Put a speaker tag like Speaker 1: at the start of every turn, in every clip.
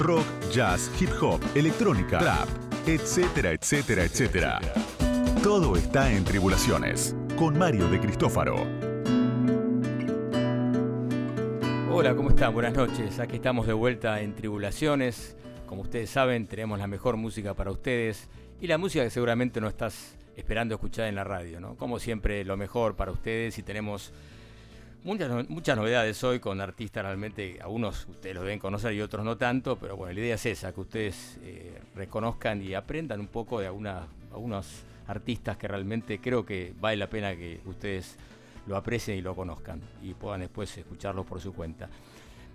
Speaker 1: rock, jazz, hip hop, electrónica, trap, etcétera, etcétera, etcétera. Todo está en Tribulaciones, con Mario de Cristófaro.
Speaker 2: Hola, ¿cómo están? Buenas noches. Aquí estamos de vuelta en Tribulaciones. Como ustedes saben, tenemos la mejor música para ustedes y la música que seguramente no estás esperando escuchar en la radio, ¿no? Como siempre, lo mejor para ustedes y tenemos muchas, muchas novedades hoy con artistas realmente, algunos ustedes los deben conocer y otros no tanto, pero bueno, la idea es esa, que ustedes eh, reconozcan y aprendan un poco de algunas, algunos artistas que realmente creo que vale la pena que ustedes lo aprecien y lo conozcan y puedan después escucharlos por su cuenta.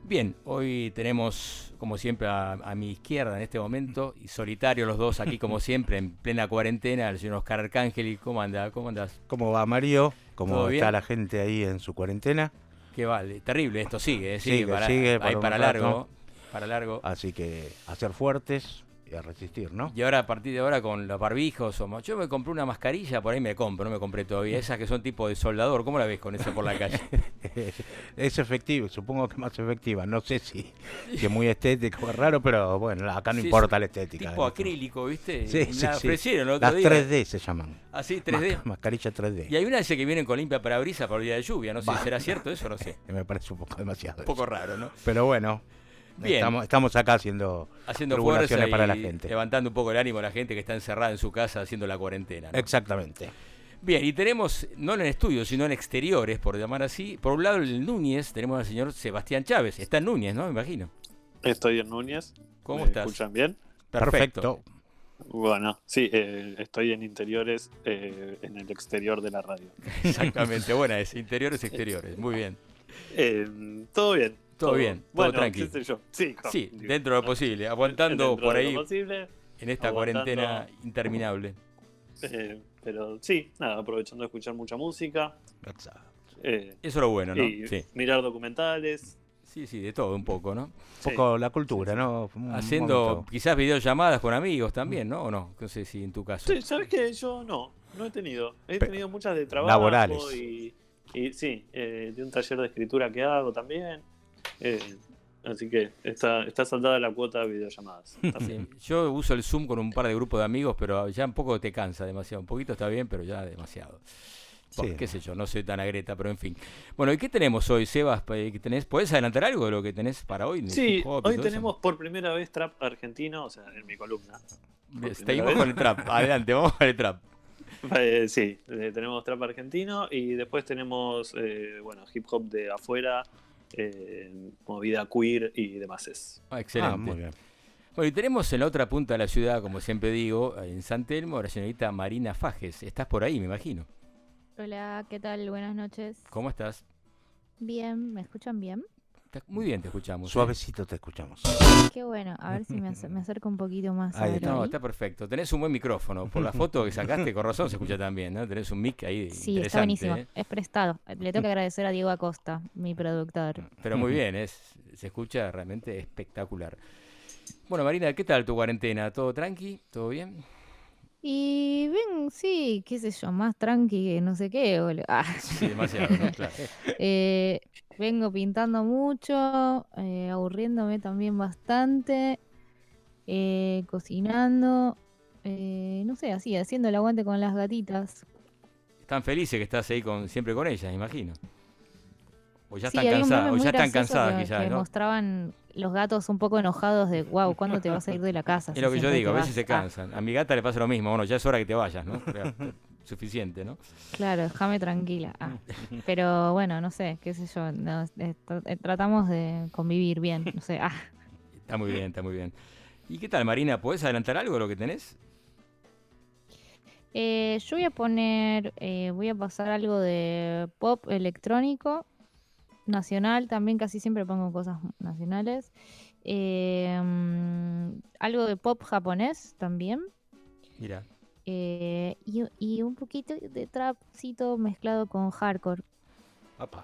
Speaker 2: Bien, hoy tenemos como siempre a, mi izquierda en este momento, y solitario los dos aquí como siempre, en plena cuarentena, el señor Oscar Arcángel. ¿Cómo anda? ¿Cómo andas?
Speaker 3: ¿Cómo va Mario? ¿Cómo está la gente ahí en su cuarentena?
Speaker 2: Qué vale, terrible, esto sigue, ¿eh? sigue, para, sigue para, largo, para largo.
Speaker 3: Así que a ser fuertes, resistir, ¿no?
Speaker 2: Y ahora a partir de ahora con los barbijos, o, yo me compré una mascarilla, por ahí me compro, no me compré todavía, esas que son tipo de soldador, ¿cómo la ves con eso por la calle?
Speaker 3: es efectivo, supongo que más efectiva, no sé si, es muy estético, es raro, pero bueno, acá no importa la estética.
Speaker 2: Tipo acrílico, ¿viste?
Speaker 3: Sí, sí, ofrecieron Las 3D se llaman.
Speaker 2: ¿Ah, sí? 3D.
Speaker 3: mascarilla 3D.
Speaker 2: Y hay una dice que vienen con limpia para brisa por el día de lluvia, no sé si será cierto eso, no sé.
Speaker 3: me parece un poco demasiado.
Speaker 2: Un poco raro, ¿no?
Speaker 3: Pero bueno, Estamos, acá haciendo,
Speaker 2: haciendo fuerza para la gente. Levantando un poco el ánimo a la gente que está encerrada en su casa haciendo la cuarentena.
Speaker 3: Exactamente.
Speaker 2: Bien, y tenemos, no en el estudio, sino en exteriores, por llamar así. Por un lado, el Núñez, tenemos al señor Sebastián Chávez. Está en Núñez, ¿no? Me imagino.
Speaker 4: Estoy en Núñez.
Speaker 2: ¿Cómo
Speaker 4: ¿Me
Speaker 2: estás?
Speaker 4: ¿Escuchan bien?
Speaker 2: Perfecto.
Speaker 4: Bueno, sí, eh, estoy en interiores, eh, en el exterior de la radio.
Speaker 2: Exactamente, buena es, interiores, exteriores, muy bien.
Speaker 4: Eh, todo bien,
Speaker 2: todo, bien, todo
Speaker 4: bueno,
Speaker 2: tranquilo.
Speaker 4: Sí,
Speaker 2: sí, dentro de lo posible, aguantando por ahí en esta cuarentena interminable.
Speaker 4: Eh, pero sí, nada, aprovechando de escuchar mucha música.
Speaker 2: Eh, Eso es lo bueno, ¿no?
Speaker 4: sí. Mirar documentales.
Speaker 2: Sí, sí, de todo un poco, ¿no? Un
Speaker 3: poco la cultura, ¿no?
Speaker 2: Haciendo quizás videollamadas con amigos también, ¿no? ¿O no? No sé si en tu caso.
Speaker 4: Sí, ¿sabes qué? Yo no, no he tenido. He tenido muchas de trabajo. Laborales. Y, y sí, eh, de un taller de escritura que hago también. Eh, así que está, está saldada la cuota de videollamadas.
Speaker 2: yo uso el Zoom con un par de grupos de amigos, pero ya un poco te cansa demasiado. Un poquito está bien, pero ya demasiado. qué sé yo, no soy tan agreta, pero en fin. Bueno, ¿y qué tenemos hoy, Sebas? tenés, ¿Podés adelantar algo de lo que tenés para hoy?
Speaker 4: Sí, hoy tenemos por primera vez trap argentino, o sea, en mi columna.
Speaker 2: Seguimos con el trap. Adelante, vamos con el trap.
Speaker 4: Eh, sí, eh, tenemos trap argentino y después tenemos, bueno, hip hop de afuera, eh, movida queer y demás.
Speaker 2: Ah, excelente. Ah, muy bien. Bueno, y tenemos en la otra punta de la ciudad, como siempre digo, en San Telmo, la señorita Marina Fajes. Estás por ahí, me imagino.
Speaker 5: Hola, ¿qué tal? Buenas noches.
Speaker 2: ¿Cómo estás?
Speaker 5: Bien, ¿me escuchan bien?
Speaker 2: Muy bien, te escuchamos.
Speaker 3: Suavecito te escuchamos.
Speaker 5: Qué bueno, a ver si me, acerco un poquito más.
Speaker 2: Ahí, no, está perfecto. Tenés un buen micrófono. Por la foto que sacaste, con razón se escucha también, ¿no? Tenés un mic ahí.
Speaker 5: Sí, está buenísimo. ¿eh? Es prestado. Le tengo que agradecer a Diego Acosta, mi productor.
Speaker 2: Pero muy bien, es, se escucha realmente espectacular. Bueno, Marina, ¿qué tal tu cuarentena? ¿Todo tranqui? ¿Todo bien?
Speaker 5: Y ven, sí, qué sé yo, más tranqui que no sé qué.
Speaker 2: Ah. Sí, demasiado, Claro.
Speaker 5: Eh, vengo pintando mucho, eh, aburriéndome también bastante, eh, cocinando, no sé, así, haciendo el aguante con las gatitas.
Speaker 2: Están felices que estás ahí con, siempre con ellas, imagino. O ya están cansadas, o ya están cansadas quizás,
Speaker 5: que mostraban los gatos un poco enojados de, wow, ¿cuándo te vas a ir de la casa?
Speaker 2: Es lo que yo digo, a veces se cansan. A mi gata le pasa lo mismo, bueno, ya es hora que te vayas, ¿no? Suficiente, ¿no?
Speaker 5: Claro, déjame tranquila. Ah, pero bueno, no sé, qué sé yo, eh, tratamos de convivir bien, no sé. Ah.
Speaker 2: Está muy bien, está muy bien. ¿Y qué tal, Marina? ¿Puedes adelantar algo de lo que tenés?
Speaker 5: Eh, yo voy a poner, eh, voy a pasar algo de pop electrónico nacional, también casi siempre pongo cosas nacionales. Em, algo de pop japonés también.
Speaker 2: Mira.
Speaker 5: Eh, y, un poquito de trapcito mezclado con hardcore.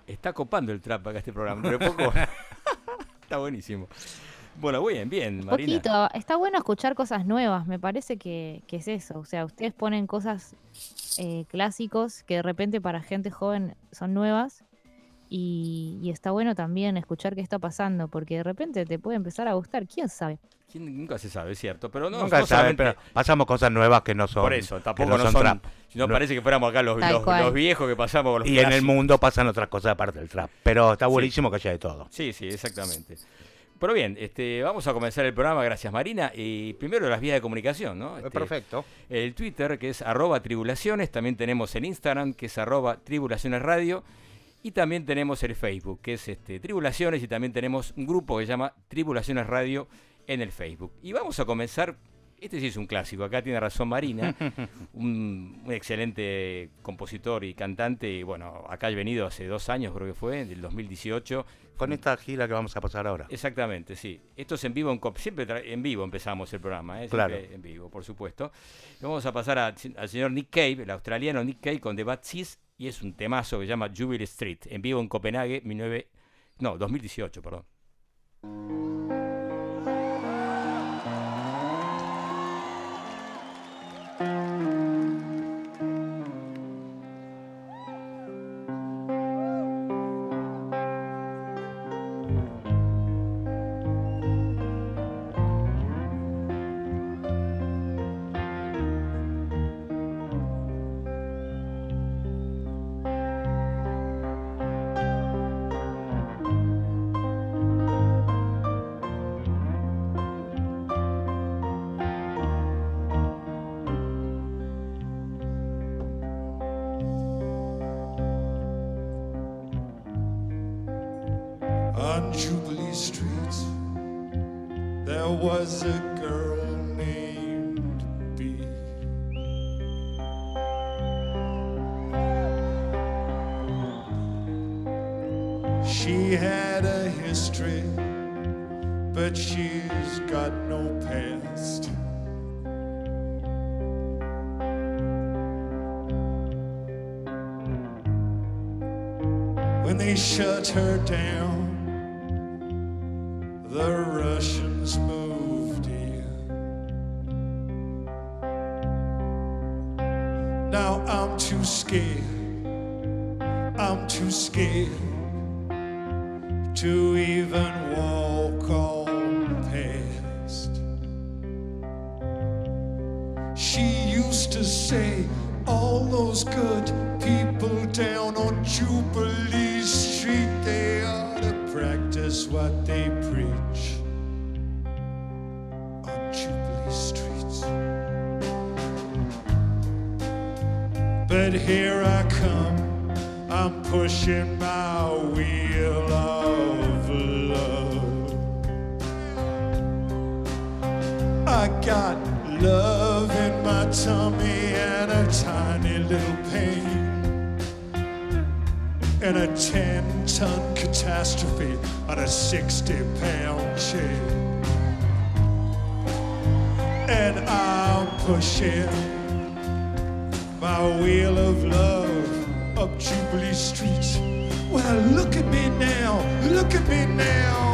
Speaker 2: está copando el trap acá este programa, pero poco. está buenísimo. Bueno, bien, bien, Marina.
Speaker 5: Poquito. Está bueno escuchar cosas nuevas, me parece que, es eso. O sea, ustedes ponen cosas eh, clásicos que de repente para gente joven son nuevas Y, está bueno también escuchar qué está pasando, porque de repente te puede empezar a gustar, quién sabe.
Speaker 6: Nunca se sabe, es cierto, pero no,
Speaker 3: nunca se sabe, pero pasamos cosas nuevas que no son.
Speaker 6: Por eso, tampoco no, son, trap. Si no, parece que fuéramos acá los, los, viejos que pasamos
Speaker 3: los Y en el mundo pasan otras cosas aparte del trap, pero está buenísimo que haya de todo.
Speaker 6: Sí, sí, exactamente. Pero bien, este, vamos a comenzar el programa, gracias Marina. Y primero las vías de comunicación, ¿no? Este,
Speaker 3: Perfecto.
Speaker 6: El Twitter, que es arroba tribulaciones, también tenemos el Instagram, que es arroba tribulaciones radio, y también tenemos el Facebook, que es este, Tribulaciones, y también tenemos un grupo que se llama Tribulaciones Radio en el Facebook. Y vamos a comenzar este sí es un clásico, acá tiene razón Marina, un, excelente compositor y cantante, y bueno, acá ha venido hace dos años, creo que fue, del 2018.
Speaker 3: Con esta gira que vamos a pasar ahora.
Speaker 6: Exactamente, sí. Esto es en vivo, en siempre en vivo empezamos el programa, ¿eh?
Speaker 3: claro.
Speaker 6: en vivo, por supuesto. vamos a pasar al señor Nick Cave, el australiano Nick Cave con The Bad Seas, y es un temazo que se llama Jubilee Street, en vivo en Copenhague, 19, no, 2018, perdón. to say, all those good people down on Jubilee Street, they ought to practice what they preach on Jubilee Street. But here I come, I'm pushing my wheel of love. I got love tummy and a tiny little pain and a 10 ton catastrophe on a 60 pound chain. And I'm pushing my wheel of love up Jubilee Street. Well, look at me now, look at me now.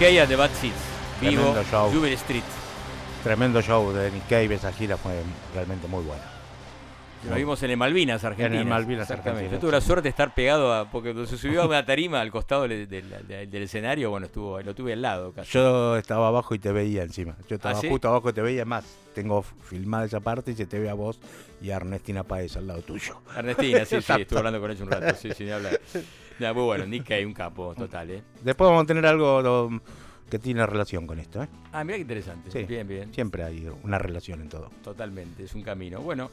Speaker 2: Cave at the Bad Seeds. Vivo. Jubilee Street.
Speaker 3: tremendo show de Nick Cave. Esa gira fue realmente muy buena.
Speaker 2: Lo vimos en el Malvinas, Argentina.
Speaker 3: En el Malvinas. Argentina,
Speaker 2: Yo tuve la suerte de estar pegado a. Porque cuando se subió a una tarima al costado del, del- del- del escenario, bueno, estuvo, lo tuve al lado casi.
Speaker 3: Yo estaba abajo y te veía encima. Yo estaba
Speaker 2: ¿Ah, sí?
Speaker 3: justo abajo y te veía más. Tengo filmada esa parte y se te ve a vos y a Ernestina Paez al lado tuyo.
Speaker 2: Ernestina, sí, sí, estuve hablando con ella un rato, sí, ni hablar. Bueno, Nick Cave, un capo, total, ¿eh?
Speaker 3: Después vamos a tener algo lo- que tiene relación con esto. ¿eh?
Speaker 2: Ah, mira qué interesante.
Speaker 3: Sí.
Speaker 2: Bien, bien.
Speaker 3: Siempre hay una relación en todo.
Speaker 2: Totalmente, es un camino. Bueno,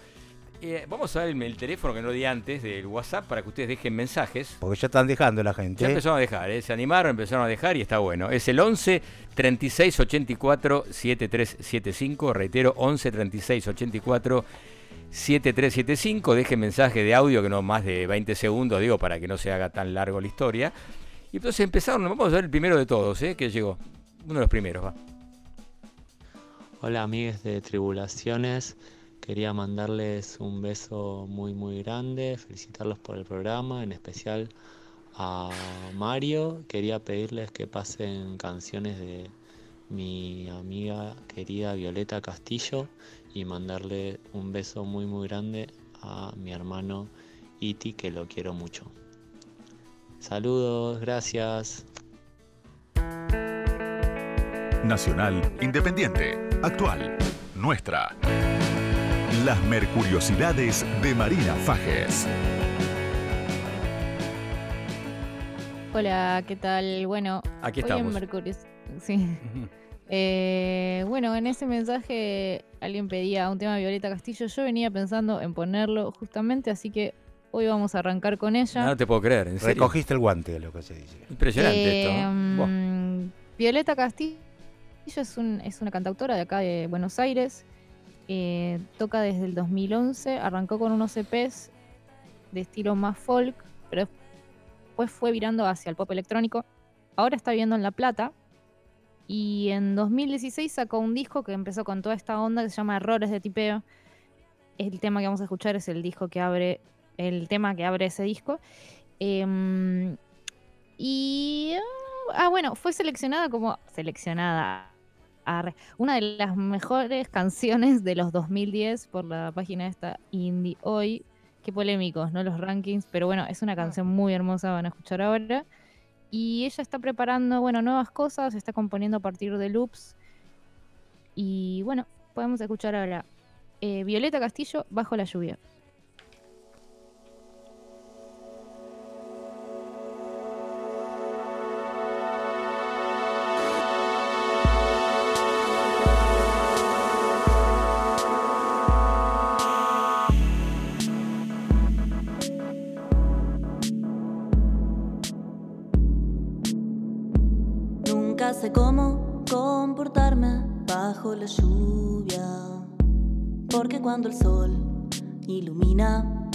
Speaker 2: eh, vamos a ver el, el teléfono que no di antes del WhatsApp para que ustedes dejen mensajes.
Speaker 3: Porque ya están dejando la gente.
Speaker 2: Ya empezaron a dejar, ¿eh? se animaron, empezaron a dejar y está bueno. Es el 11 36 84 7375. Reitero, 11 36 84 7375. Dejen mensaje de audio que no más de 20 segundos, digo, para que no se haga tan largo la historia. Y entonces empezaron, vamos a ver el primero de todos, ¿eh? que llegó. Uno de los primeros, va.
Speaker 7: Hola amigues de Tribulaciones, quería mandarles un beso muy muy grande, felicitarlos por el programa, en especial a Mario, quería pedirles que pasen canciones de mi amiga querida Violeta Castillo y mandarle un beso muy muy grande a mi hermano Iti que lo quiero mucho. Saludos, gracias.
Speaker 1: nacional, independiente, actual, nuestra. Las Mercuriosidades de Marina Fajes.
Speaker 5: Hola, ¿qué tal? Bueno,
Speaker 2: aquí estamos.
Speaker 5: Sí. Eh, bueno, en ese mensaje alguien pedía un tema de Violeta Castillo. Yo venía pensando en ponerlo justamente, así que hoy vamos a arrancar con ella.
Speaker 2: No, te puedo creer, ¿en
Speaker 3: Recogiste el guante, lo que se dice.
Speaker 2: Impresionante esto.
Speaker 5: Em, Violeta Castillo es, un, es una cantautora de acá de Buenos Aires. Eh, toca desde el 2011, arrancó con unos EPs de estilo más folk, pero después fue virando hacia el pop electrónico. Ahora está viviendo en La Plata. Y en 2016 sacó un disco que empezó con toda esta onda que se llama Errores de tipeo. El tema que vamos a escuchar es el disco que abre, el tema que abre ese disco. Em, y ah, bueno, fue seleccionada como seleccionada una de las mejores canciones de los 2010 por la página esta Indie Hoy qué polémicos, ¿no? Los rankings, pero bueno, es una canción muy hermosa, van a escuchar ahora. Y ella está preparando, bueno, nuevas cosas, está componiendo a partir de loops. Y bueno, podemos escuchar ahora eh, Violeta Castillo, Bajo la lluvia.
Speaker 8: Cuando el sol ilumina,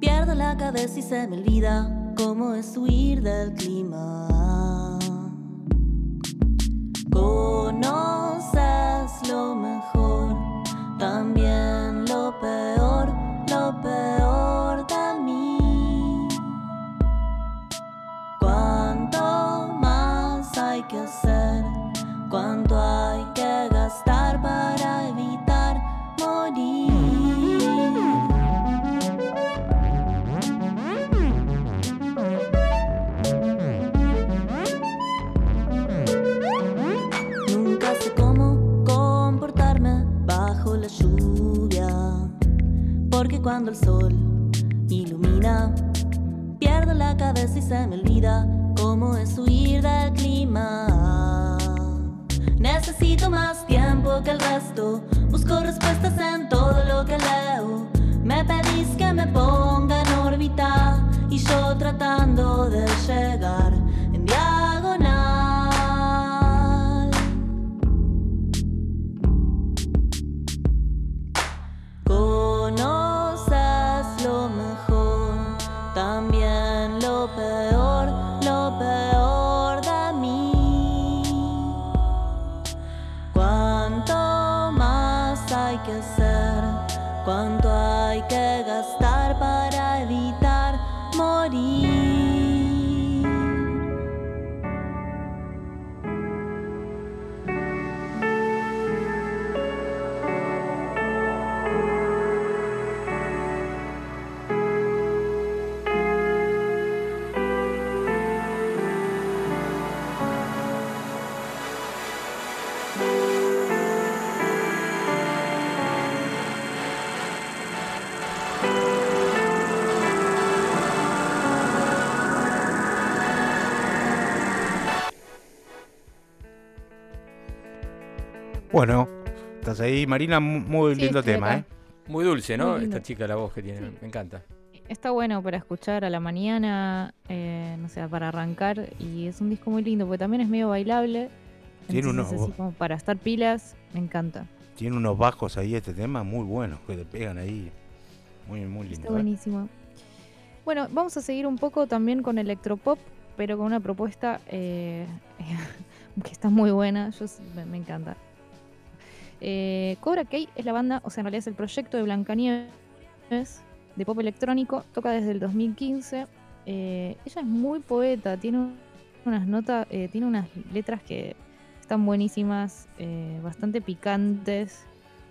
Speaker 8: pierdo la cabeza y se me olvida cómo es huir del clima. Cuando el sol ilumina, pierdo la cabeza y se me olvida cómo es huir del clima. Necesito más tiempo que el resto. Busco respuestas en todo lo que leo. Me pedís que me ponga en órbita y yo tratando de llegar
Speaker 3: Bueno, estás ahí, Marina, muy lindo tema, ¿eh?
Speaker 2: Muy dulce, ¿no? Esta chica, la voz que tiene, me encanta.
Speaker 5: Está bueno para escuchar a la mañana, eh, no sé, para arrancar, y es un disco muy lindo, porque también es medio bailable. Tiene unos... Así como para estar pilas, me encanta.
Speaker 3: Tiene unos bajos ahí este tema muy buenos, que te pegan ahí. Muy, muy lindo.
Speaker 5: Está ¿eh? buenísimo. Bueno, vamos a seguir un poco también con electropop, pero con una propuesta eh, que está muy buena, yo me encanta. Eh, Cobra Kai es la banda, o sea, en realidad es el proyecto de Blancanieves de pop electrónico, toca desde el 2015. Eh, ella es muy poeta, tiene unas notas, eh, tiene unas letras que están buenísimas, bastante picantes.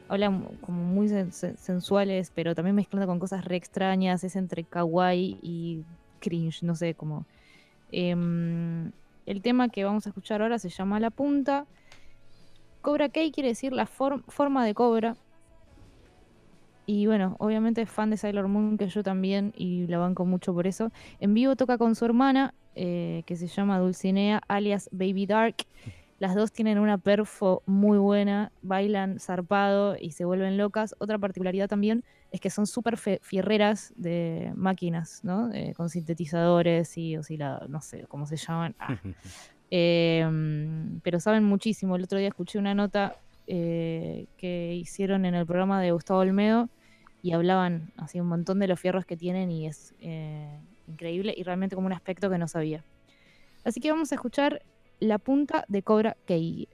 Speaker 5: Habla como muy sensuales, pero también mezclando con cosas re extrañas. Es entre kawaii y cringe, no sé, como. Em, el tema que vamos a escuchar ahora se llama La Punta. Cobra Kai quiere decir la forma de cobra. Y bueno, obviamente es fan de Sailor Moon, que yo también, y la banco mucho por eso. En vivo toca con su hermana, eh, que se llama Dulcinea, alias Baby Dark. Las dos tienen una perfo muy buena, bailan zarpado y se vuelven locas. Otra particularidad también es que son súper fierreras de máquinas, ¿no? Eh, con sintetizadores y osciladores, no sé cómo se llaman. Ah. Em, pero saben muchísimo. El otro día escuché una nota eh, que hicieron en el programa de Gustavo Olmedo y hablaban así un montón de los fierros que tienen y es eh, increíble y realmente como un aspecto que no sabía. Así que vamos a escuchar la punta de Cobra Kai.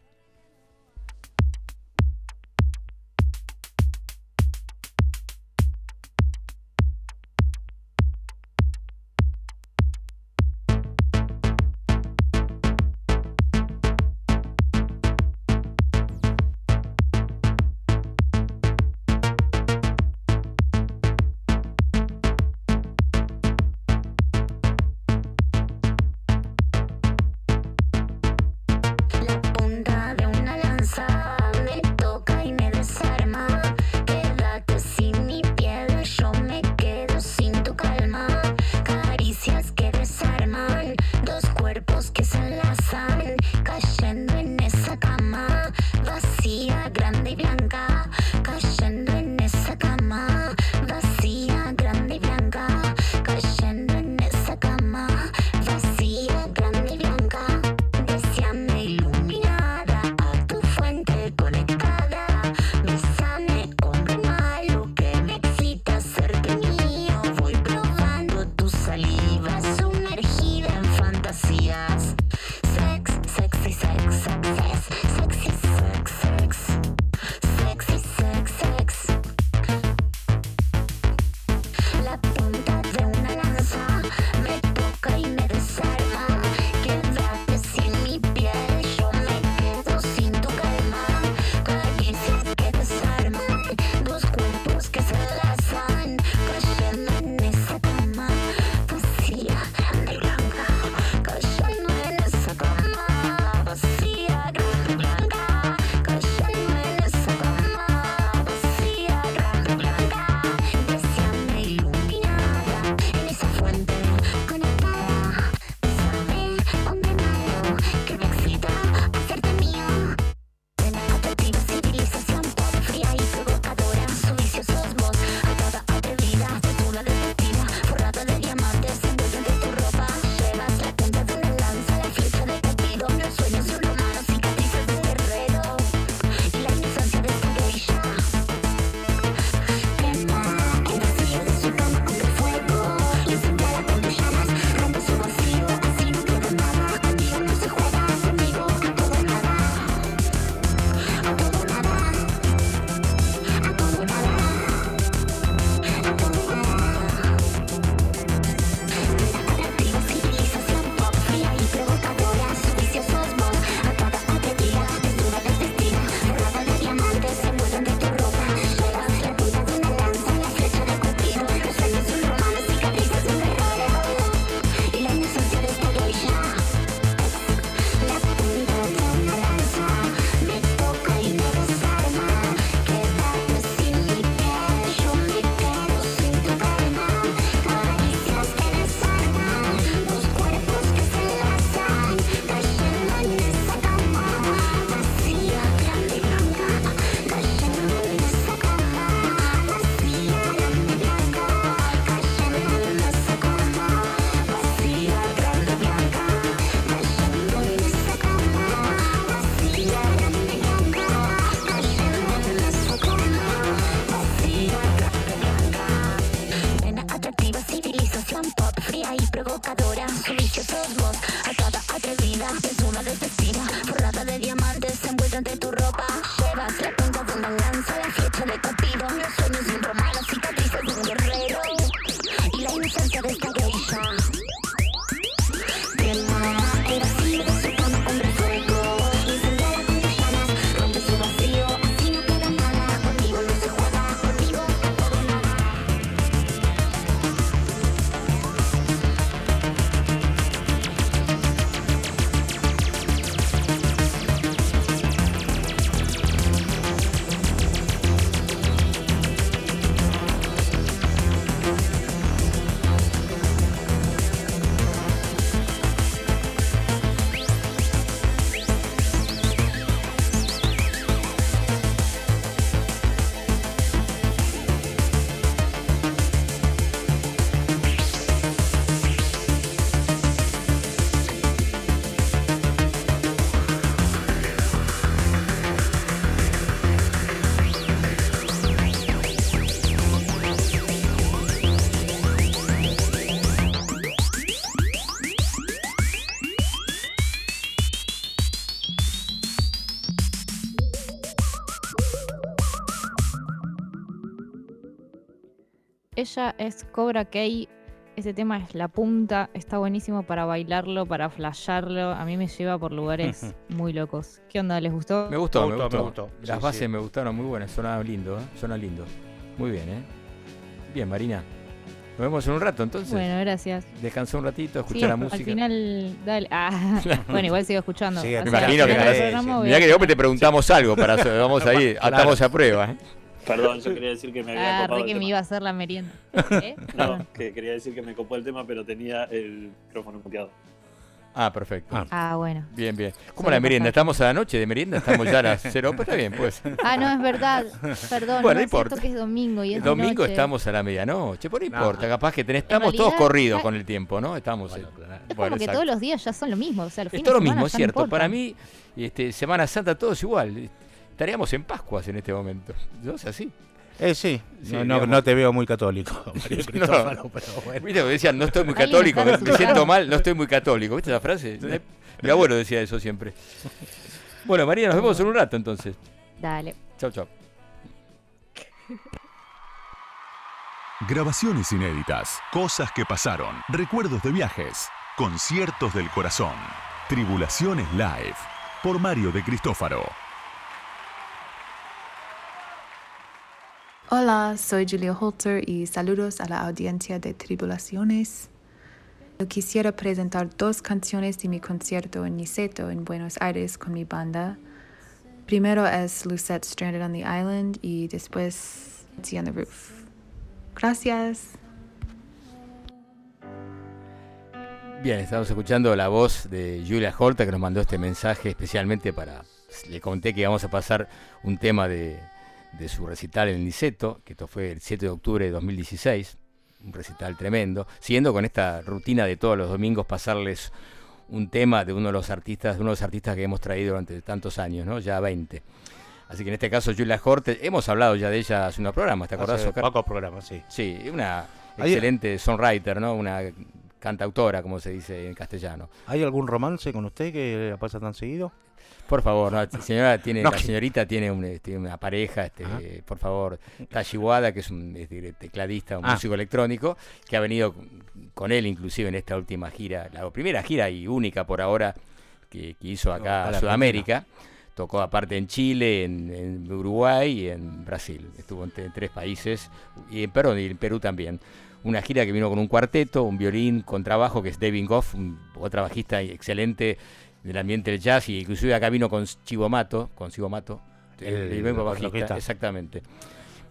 Speaker 5: Ella es Cobra Kai. Ese tema es la punta, está buenísimo para bailarlo, para flashearlo. A mí me lleva por lugares muy locos. ¿Qué onda? ¿Les gustó?
Speaker 2: Me gustó, me gustó. Las bases me gustaron muy buenas, suena lindo, ¿eh? suena lindo. Muy bien, ¿eh? Bien, Marina. Nos vemos en un rato entonces.
Speaker 5: Bueno, gracias.
Speaker 2: Descansa un ratito, escucha la música.
Speaker 5: Al final, dale. Ah, bueno, igual sigo escuchando.
Speaker 2: me imagino que, Mirá que después te preguntamos algo para vamos ahí, atamos a prueba. ¿eh?
Speaker 4: Perdón, yo quería decir que me había ah, copado.
Speaker 5: que me iba a hacer la merienda.
Speaker 4: ¿Eh? No, que quería decir que me copó el tema, pero tenía el micrófono muteado.
Speaker 2: Ah, perfecto.
Speaker 5: Ah, ah bueno.
Speaker 2: Bien, bien. ¿Cómo la merienda? ¿Estamos a la noche de merienda? ¿Estamos ya a las cero? Pues está bien, pues.
Speaker 5: Ah, no, es verdad. Perdón, bueno, no, importa. que es domingo y es
Speaker 2: Domingo estamos a la medianoche, por no importa. Capaz que estamos todos corridos con el tiempo, ¿no? Estamos...
Speaker 5: Bueno, es como que todos los días ya son lo mismo. O sea, los
Speaker 2: es todo lo mismo, es cierto. Para mí, este, Semana Santa todo es igual. Estaríamos en Pascuas en este momento. ¿No es así?
Speaker 3: Eh, sí, no, no, te veo muy católico, Mario
Speaker 2: no. pero bueno. Viste, decían, no estoy muy católico, me, siento mal, no estoy muy católico. ¿Viste esa frase? Mi abuelo decía eso siempre. Bueno, María, nos vemos en un rato entonces.
Speaker 5: Dale.
Speaker 2: Chao, chao.
Speaker 1: Grabaciones inéditas, cosas que pasaron, recuerdos de viajes, conciertos del corazón, Tribulaciones Live, por Mario de Cristófaro.
Speaker 9: Hola, soy Julia Holter y saludos a la audiencia de Tribulaciones. Quisiera presentar dos canciones de mi concierto en Niceto, en Buenos Aires, con mi banda. Primero es Lucette Stranded on the Island y después See on the Roof. Gracias.
Speaker 2: Bien, estamos escuchando la voz de Julia Holter que nos mandó este mensaje especialmente para... Le conté que íbamos a pasar un tema de de su recital en Niceto, que esto fue el 7 de octubre de 2016, un recital tremendo, siguiendo con esta rutina de todos los domingos pasarles un tema de uno de los artistas, de uno de los artistas que hemos traído durante tantos años, ¿no? Ya 20. Así que en este caso Julia Horte, hemos hablado ya de ella hace unos programas, ¿te acordás,
Speaker 3: Oscar? Pocos programas, sí.
Speaker 2: Sí, una excelente songwriter, ¿no? Una cantautora, como se dice en castellano.
Speaker 3: ¿Hay algún romance con usted que le pasa tan seguido?
Speaker 2: Por favor, la señora tiene, la señorita tiene, este, una pareja, este, por favor, Tashiwada, que es un tecladista, un ah. músico electrónico, que ha venido con él inclusive en esta última gira, la primera gira y única por ahora que, hizo acá en Sudamérica. Tocó aparte en Chile, en, Uruguay y en Brasil. Estuvo en, tres países, y en Perú, y en Perú también una gira que vino con un cuarteto, un violín con trabajo, que es David Goff, un, otra bajista excelente del ambiente del jazz, y inclusive acá vino con Chivo Mato, con Chivo Mato, el, mismo bajista, exactamente.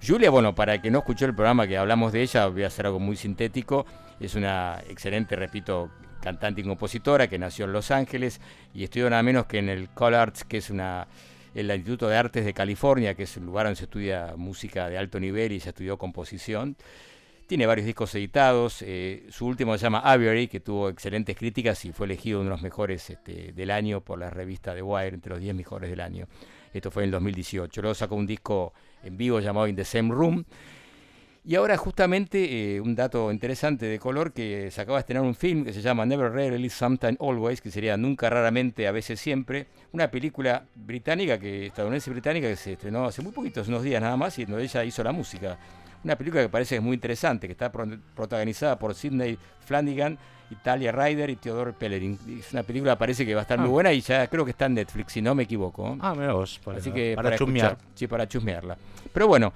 Speaker 2: Julia, bueno, para el que no escuchó el programa que hablamos de ella, voy a hacer algo muy sintético. Es una excelente, repito, cantante y compositora que nació en Los Ángeles y estudió nada menos que en el CalArts, que es una el Instituto de Artes de California, que es un lugar donde se estudia música de alto nivel y se estudió composición. Tiene varios discos editados. Eh, su último se llama Aviary, que tuvo excelentes críticas y fue elegido uno de los mejores este, del año por la revista The Wire, entre los 10 mejores del año. Esto fue en el 2018. Luego sacó un disco en vivo llamado In the Same Room. Y ahora justamente eh, un dato interesante de color que se acaba de estrenar un film que se llama Never Rarely, Sometime Always, que sería Nunca Raramente, a veces siempre, una película británica, que estadounidense británica que se estrenó hace muy poquitos, unos días nada más, y donde ella hizo la música. Una película que parece muy interesante, que está protagonizada por Sidney Flanagan, Italia Ryder y Theodore Pellerin. Es una película que parece que va a estar muy ah. buena y ya creo que está en Netflix, si no me equivoco.
Speaker 3: Ah, mira vos.
Speaker 2: Para, Así que para, chusmear. sí, para chusmearla. Pero bueno,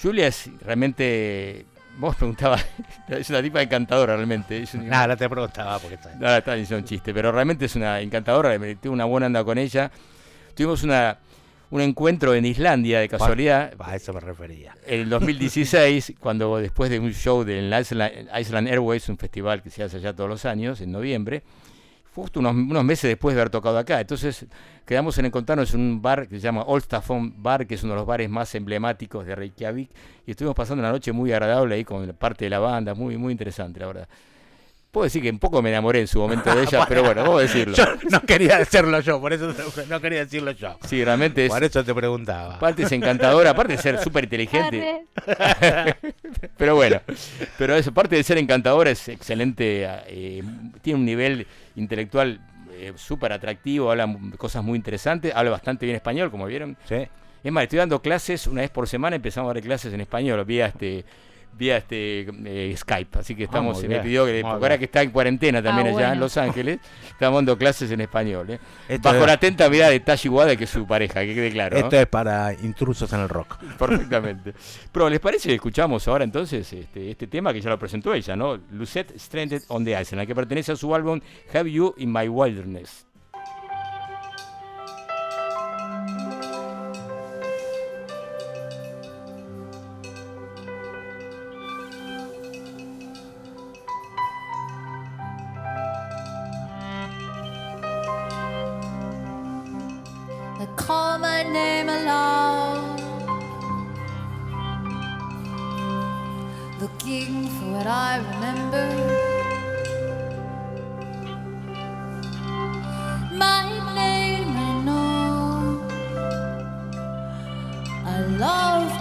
Speaker 2: Julia es realmente Vos preguntabas, es una tipa encantadora realmente.
Speaker 3: Nada, te preguntaba porque está.
Speaker 2: Nada, está diciendo un chiste, pero realmente es una encantadora, me tuve una buena anda con ella. Tuvimos una un encuentro en Islandia de casualidad.
Speaker 3: A eso me refería.
Speaker 2: En el 2016, cuando después de un show del Iceland, Airways, un festival que se hace allá todos los años, en noviembre, justo unos, meses después de haber tocado acá. Entonces quedamos en encontrarnos en un bar que se llama Olstafon Bar, que es uno de los bares más emblemáticos de Reykjavik, y estuvimos pasando una noche muy agradable ahí con parte de la banda, muy, muy interesante, la verdad. Puedo decir que un poco me enamoré en su momento de ella, pero bueno, vamos a decirlo.
Speaker 3: Yo no quería decirlo yo, por eso no quería decirlo yo.
Speaker 2: Sí, realmente es.
Speaker 3: Por eso te preguntaba.
Speaker 2: Aparte es encantadora, aparte de ser súper inteligente. pero bueno, pero eso, aparte de ser encantadora, es excelente. Eh, tiene un nivel intelectual eh, súper atractivo, habla cosas muy interesantes, habla bastante bien español, como vieron.
Speaker 3: Sí.
Speaker 2: Es más, estoy dando clases una vez por semana, empezamos a dar clases en español vía este vía este eh, Skype. Así que estamos, en el video que ahora que está en cuarentena también ah, allá en Los Ángeles, estamos dando clases en español. ¿eh? Bajo la atenta mirada de Tashi Wada, que es su pareja, que quede claro.
Speaker 3: Esto es para intrusos en el rock.
Speaker 2: Perfectamente. Pero ¿les parece que escuchamos ahora entonces este, este tema que ya lo presentó ella, ¿no? Lucette Stranded on the Ice, en la que pertenece a su álbum Have You in My Wilderness.
Speaker 10: Name aloud. Looking for what I remember. My name I know. I love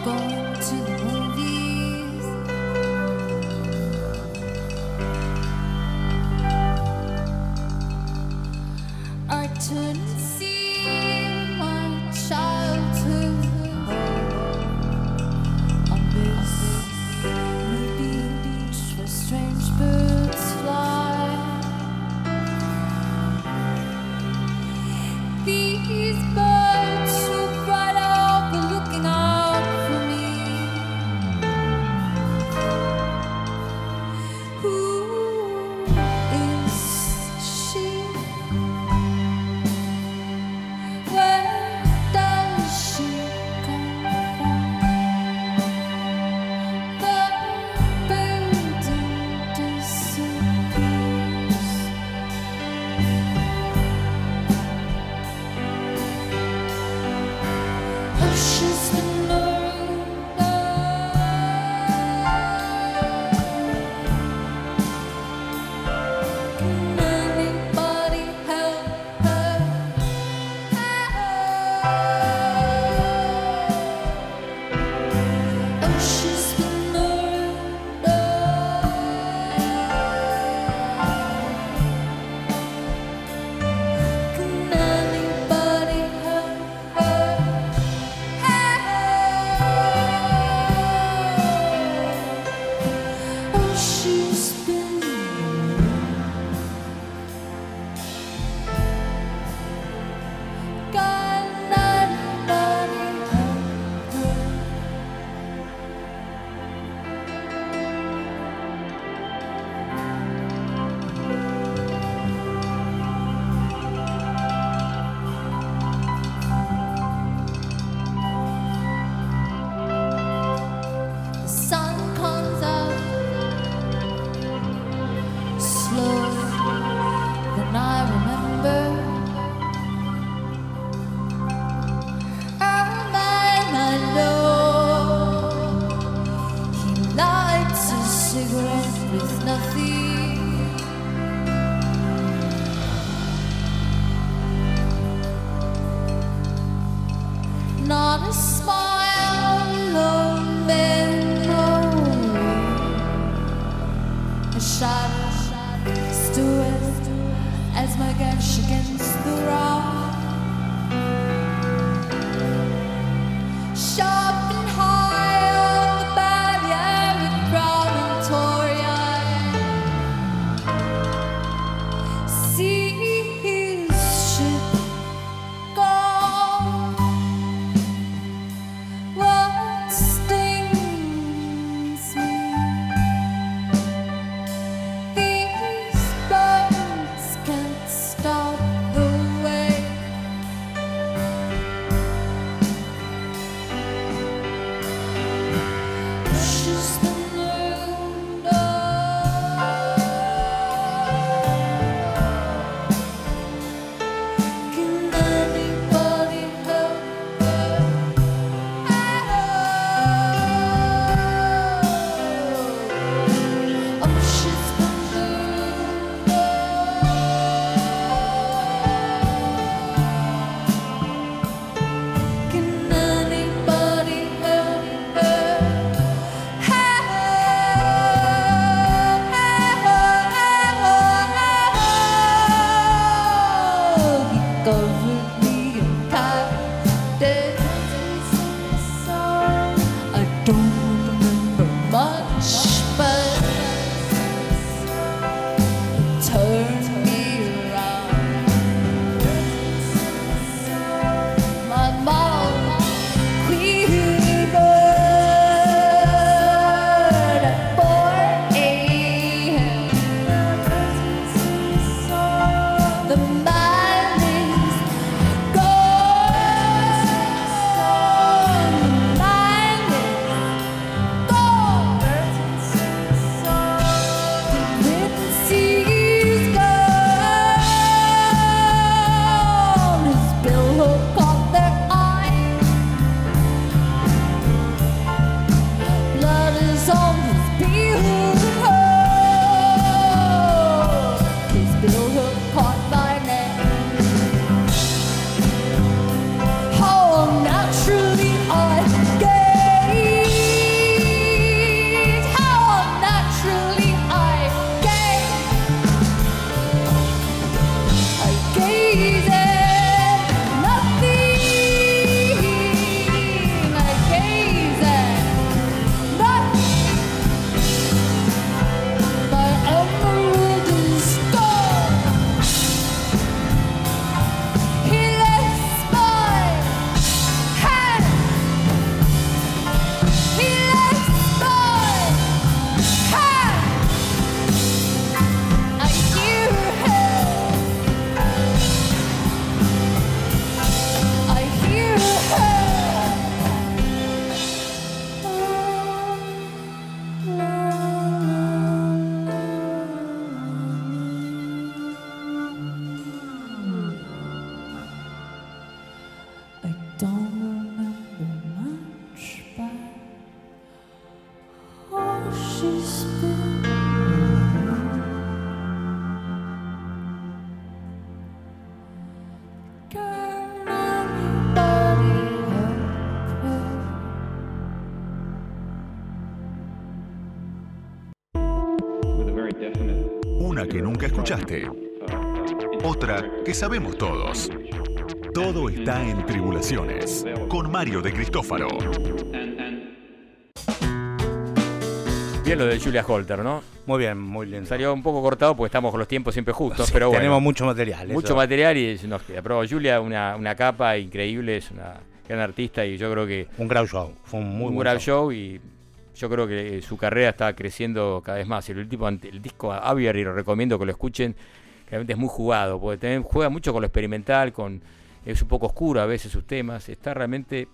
Speaker 1: escuchaste. Otra que sabemos todos. Todo está en Tribulaciones. Con Mario de Cristófaro.
Speaker 2: Bien lo de Julia Holter, ¿no?
Speaker 3: Muy bien, muy bien.
Speaker 2: Salió un poco cortado porque estamos con los tiempos siempre justos, pero bueno.
Speaker 3: Tenemos mucho material.
Speaker 2: mucho
Speaker 3: eso.
Speaker 2: material y nos queda. Pero Julia, una, una capa increíble, es una gran artista y yo creo que
Speaker 3: Un gran show. Fue un muy
Speaker 2: un
Speaker 3: buen
Speaker 2: gran show y yo creo que su carrera está creciendo cada vez más. El, último, el disco Aviar, y lo recomiendo que lo escuchen, realmente es muy jugado, porque también juega mucho con lo experimental, con es un poco oscuro a veces sus temas. Está realmente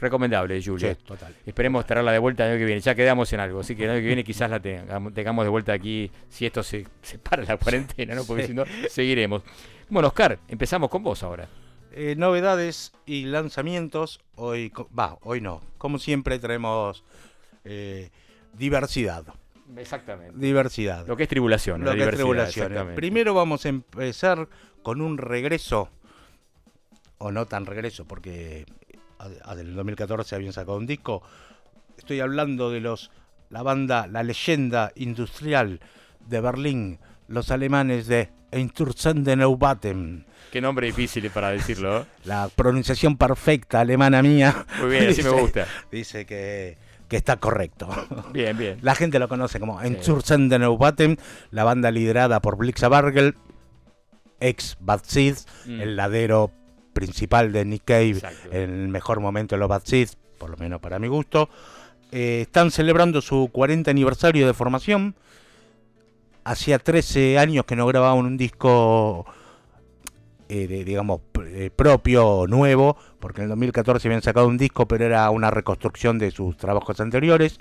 Speaker 2: recomendable, Julia.
Speaker 3: Sí, total.
Speaker 2: Esperemos traerla de vuelta el año que viene. Ya quedamos en algo, así que el año que viene quizás la tengamos, tengamos de vuelta aquí, si esto se, se para la cuarentena, ¿no? Porque
Speaker 3: Sí.
Speaker 2: si no, seguiremos. Bueno, Oscar, empezamos con vos ahora.
Speaker 3: Eh, novedades y lanzamientos. Hoy, va, hoy no. Como siempre traemos eh, diversidad.
Speaker 2: Exactamente.
Speaker 3: Diversidad.
Speaker 2: Lo que es tribulación.
Speaker 3: Lo
Speaker 2: la
Speaker 3: que es
Speaker 2: exactamente.
Speaker 3: Primero vamos a empezar con un regreso, o no tan regreso, porque a del 2014 habían sacado un disco. Estoy hablando de los la banda, la leyenda industrial de Berlín, los alemanes de Einstürzende Neubauten.
Speaker 2: Qué nombre difícil para decirlo. ¿eh?
Speaker 3: La pronunciación perfecta alemana mía.
Speaker 2: Muy bien, así me
Speaker 3: dice-
Speaker 2: gusta.
Speaker 3: Dice que, que está correcto.
Speaker 2: Bien, bien.
Speaker 3: La gente lo conoce como Einstürzende Neubauten, la banda liderada por Blixa Bargel, ex Bad Seeds,
Speaker 2: Mm.
Speaker 3: el ladero principal de Nick Cave
Speaker 2: Exacto.
Speaker 3: en el mejor momento de los Bad Seeds, por lo menos para mi gusto. Eh, están celebrando su 40 aniversario de formación. Hacía 13 años que no grababan un disco, eh, de- digamos, eh, propio, nuevo, porque en el 2014 habían sacado un disco, pero era una reconstrucción de sus trabajos anteriores.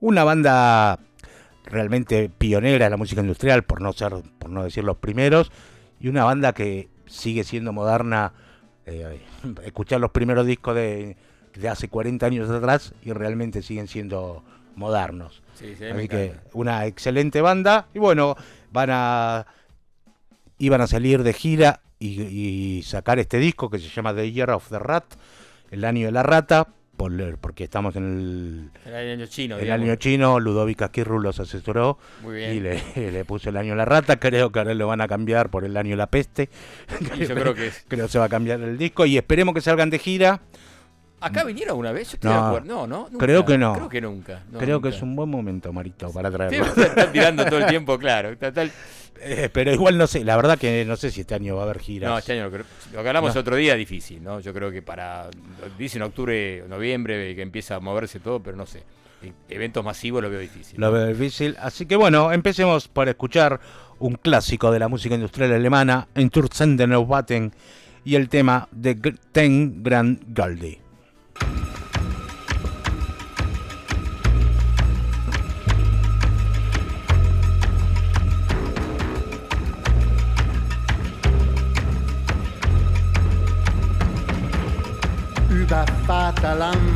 Speaker 3: Una banda realmente pionera en la música industrial, por no ser, por no decir los primeros, y una banda que sigue siendo moderna. eh, escuchar los primeros discos de, de hace 40 años atrás y realmente siguen siendo modernos.
Speaker 2: Sí, sí, me
Speaker 3: Así que
Speaker 2: encanta.
Speaker 3: una excelente banda. Y bueno, van a. iban a salir de gira y, y sacar este disco que se llama The Year of the Rat, el año de la rata, por- porque estamos en el,
Speaker 2: El año chino,
Speaker 3: el
Speaker 2: digamos.
Speaker 3: año chino. Ludovica Kirru los asesoró y le, le puso el año de la rata. Creo que ahora lo van a cambiar por el año de la peste.
Speaker 2: Y yo creo que es-
Speaker 3: Creo que se va a cambiar el disco y esperemos que salgan de gira.
Speaker 2: ¿Acá vinieron una vez? Yo estoy de
Speaker 3: No,
Speaker 2: acuerdo. No, no. nunca.
Speaker 3: creo que no.
Speaker 2: Creo que nunca. No,
Speaker 3: Creo que es un buen momento, Marito, para traerlo.
Speaker 2: están tirando todo el tiempo, claro. Total-
Speaker 3: Eh, pero igual no sé, la verdad que no sé si este año va a haber giras.
Speaker 2: No, este año lo, creo- lo que hablamos
Speaker 3: No.
Speaker 2: otro día difícil, ¿no? Yo creo que para, dicen octubre, noviembre, que empieza a moverse todo, pero no sé. Eventos masivos lo veo difícil.
Speaker 3: Lo veo difícil. Así que bueno, empecemos por escuchar un clásico de la música industrial alemana, Einstürzende Neubauten, y el tema de Ten Grand Galdi.
Speaker 11: Salam.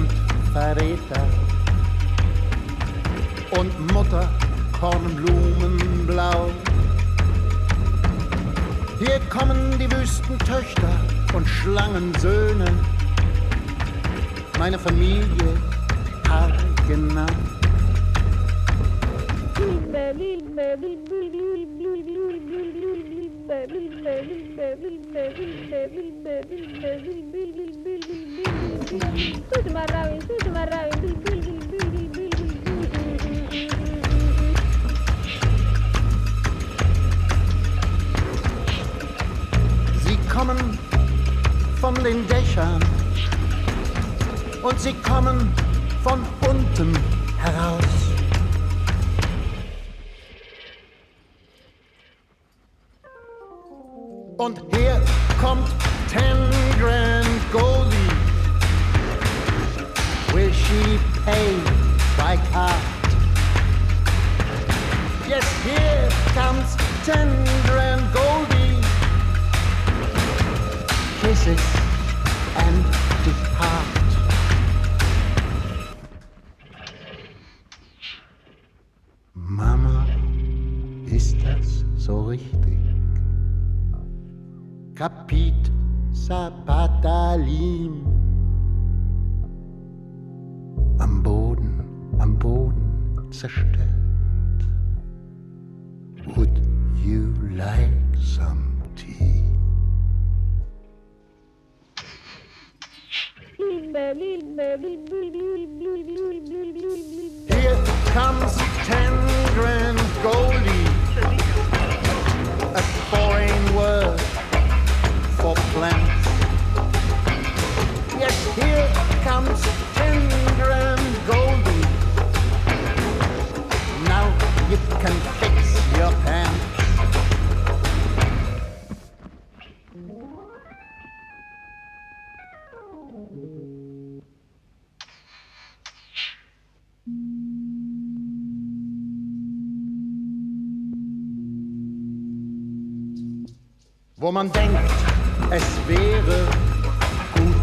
Speaker 11: Wo man denkt, es wäre gut,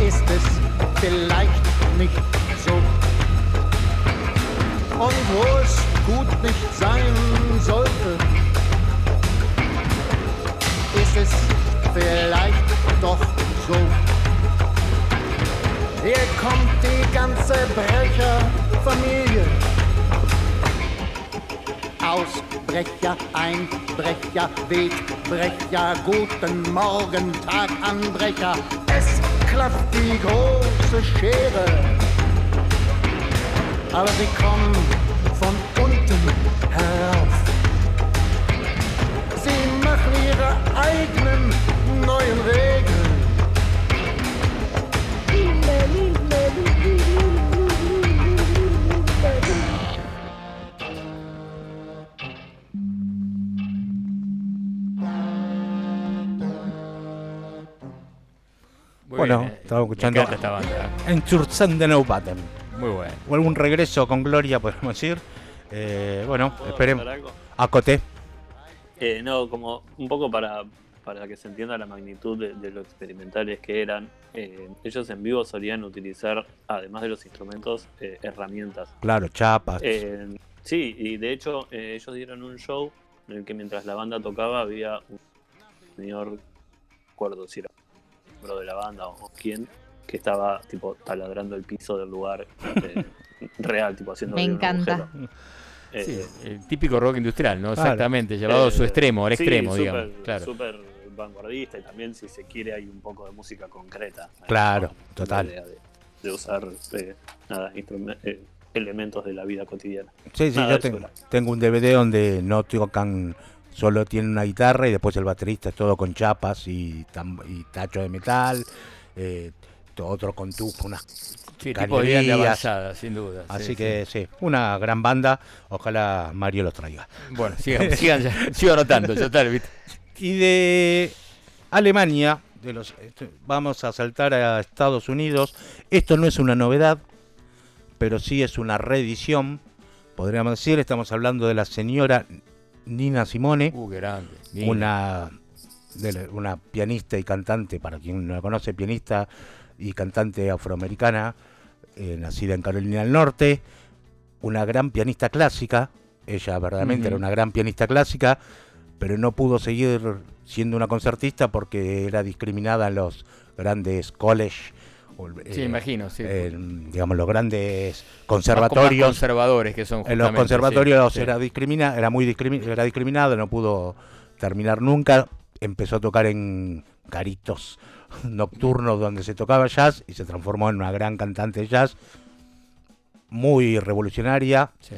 Speaker 11: ist es vielleicht nicht so. Und wo es gut nicht sein sollte, ist es vielleicht doch so. Hier kommt die ganze Brecherfamilie. Ausbrecher, Einbrecher, Wegbrecher, guten Morgen, Taganbrecher. Es klafft die große Schere. Aber sie kommen von unten herauf. Sie machen ihre eigenen neuen Regeln.
Speaker 3: Bueno,
Speaker 2: eh.
Speaker 3: estaba escuchando
Speaker 2: esta banda.
Speaker 3: Enchurzen de No.
Speaker 2: Muy bueno.
Speaker 3: O algún regreso con gloria, podemos decir. Eh, bueno,
Speaker 4: ¿Puedo
Speaker 3: esperemos. Acote.
Speaker 4: Eh, no, como un poco para, para que se entienda la magnitud de, de lo experimentales que eran, eh, ellos en vivo solían utilizar, además de los instrumentos, eh, herramientas.
Speaker 3: Claro, chapas.
Speaker 4: Eh, sí, y de hecho eh, ellos dieron un show en el que mientras la banda tocaba había un señor, no recuerdo si era miembro de la banda o, o quién, que estaba tipo taladrando el piso del lugar eh, real, tipo haciendo
Speaker 5: Me encanta.
Speaker 4: Eh,
Speaker 2: Sí, el típico rock industrial, ¿no?
Speaker 3: Claro.
Speaker 2: Exactamente, llevado a su
Speaker 4: Eh,
Speaker 2: extremo, al
Speaker 4: sí,
Speaker 2: extremo,
Speaker 4: súper-
Speaker 2: digamos. Claro.
Speaker 4: Súper vanguardista y también, si se quiere, hay un poco de música concreta. ¿no?
Speaker 3: Claro, total.
Speaker 4: idea De, de usar eh, nada, eh, elementos de la vida cotidiana.
Speaker 3: Sí, sí,
Speaker 4: Nada,
Speaker 3: yo tengo, tengo un DVD donde no tocan, solo tienen una guitarra y después el baterista es todo con chapas y, y tacho de metal, eh, otro con tubo, unas
Speaker 2: Sí, de avanzada, sin duda. sí,
Speaker 3: Así
Speaker 2: sí.
Speaker 3: que sí, una gran banda, ojalá Mario los traiga.
Speaker 2: Bueno, sigan, sigan, ya- sigo anotando, está, ¿viste?
Speaker 3: Y de Alemania, de los, esto- vamos a saltar a Estados Unidos. Esto no es una novedad, pero sí es una reedición, podríamos decir. Estamos hablando de la señora Nina Simone,
Speaker 2: Uh, qué grande. Nina.
Speaker 3: una, una pianista y cantante, para quien no la conoce, pianista y cantante afroamericana, eh, nacida en Carolina del Norte, una gran pianista clásica, ella verdaderamente era una gran pianista clásica, pero no pudo seguir siendo una concertista porque era discriminada en los grandes college,
Speaker 2: Sí,
Speaker 3: eh,
Speaker 2: imagino, sí.
Speaker 3: digamos, los grandes conservatorios.
Speaker 2: conservadores que son
Speaker 3: En los conservatorios
Speaker 2: sí,
Speaker 3: era discrimina, era muy discrimi- era discriminado, no pudo terminar nunca. Empezó a tocar en garitos nocturnos donde se tocaba jazz y se transformó en una gran cantante de jazz, muy revolucionaria,
Speaker 2: Sí.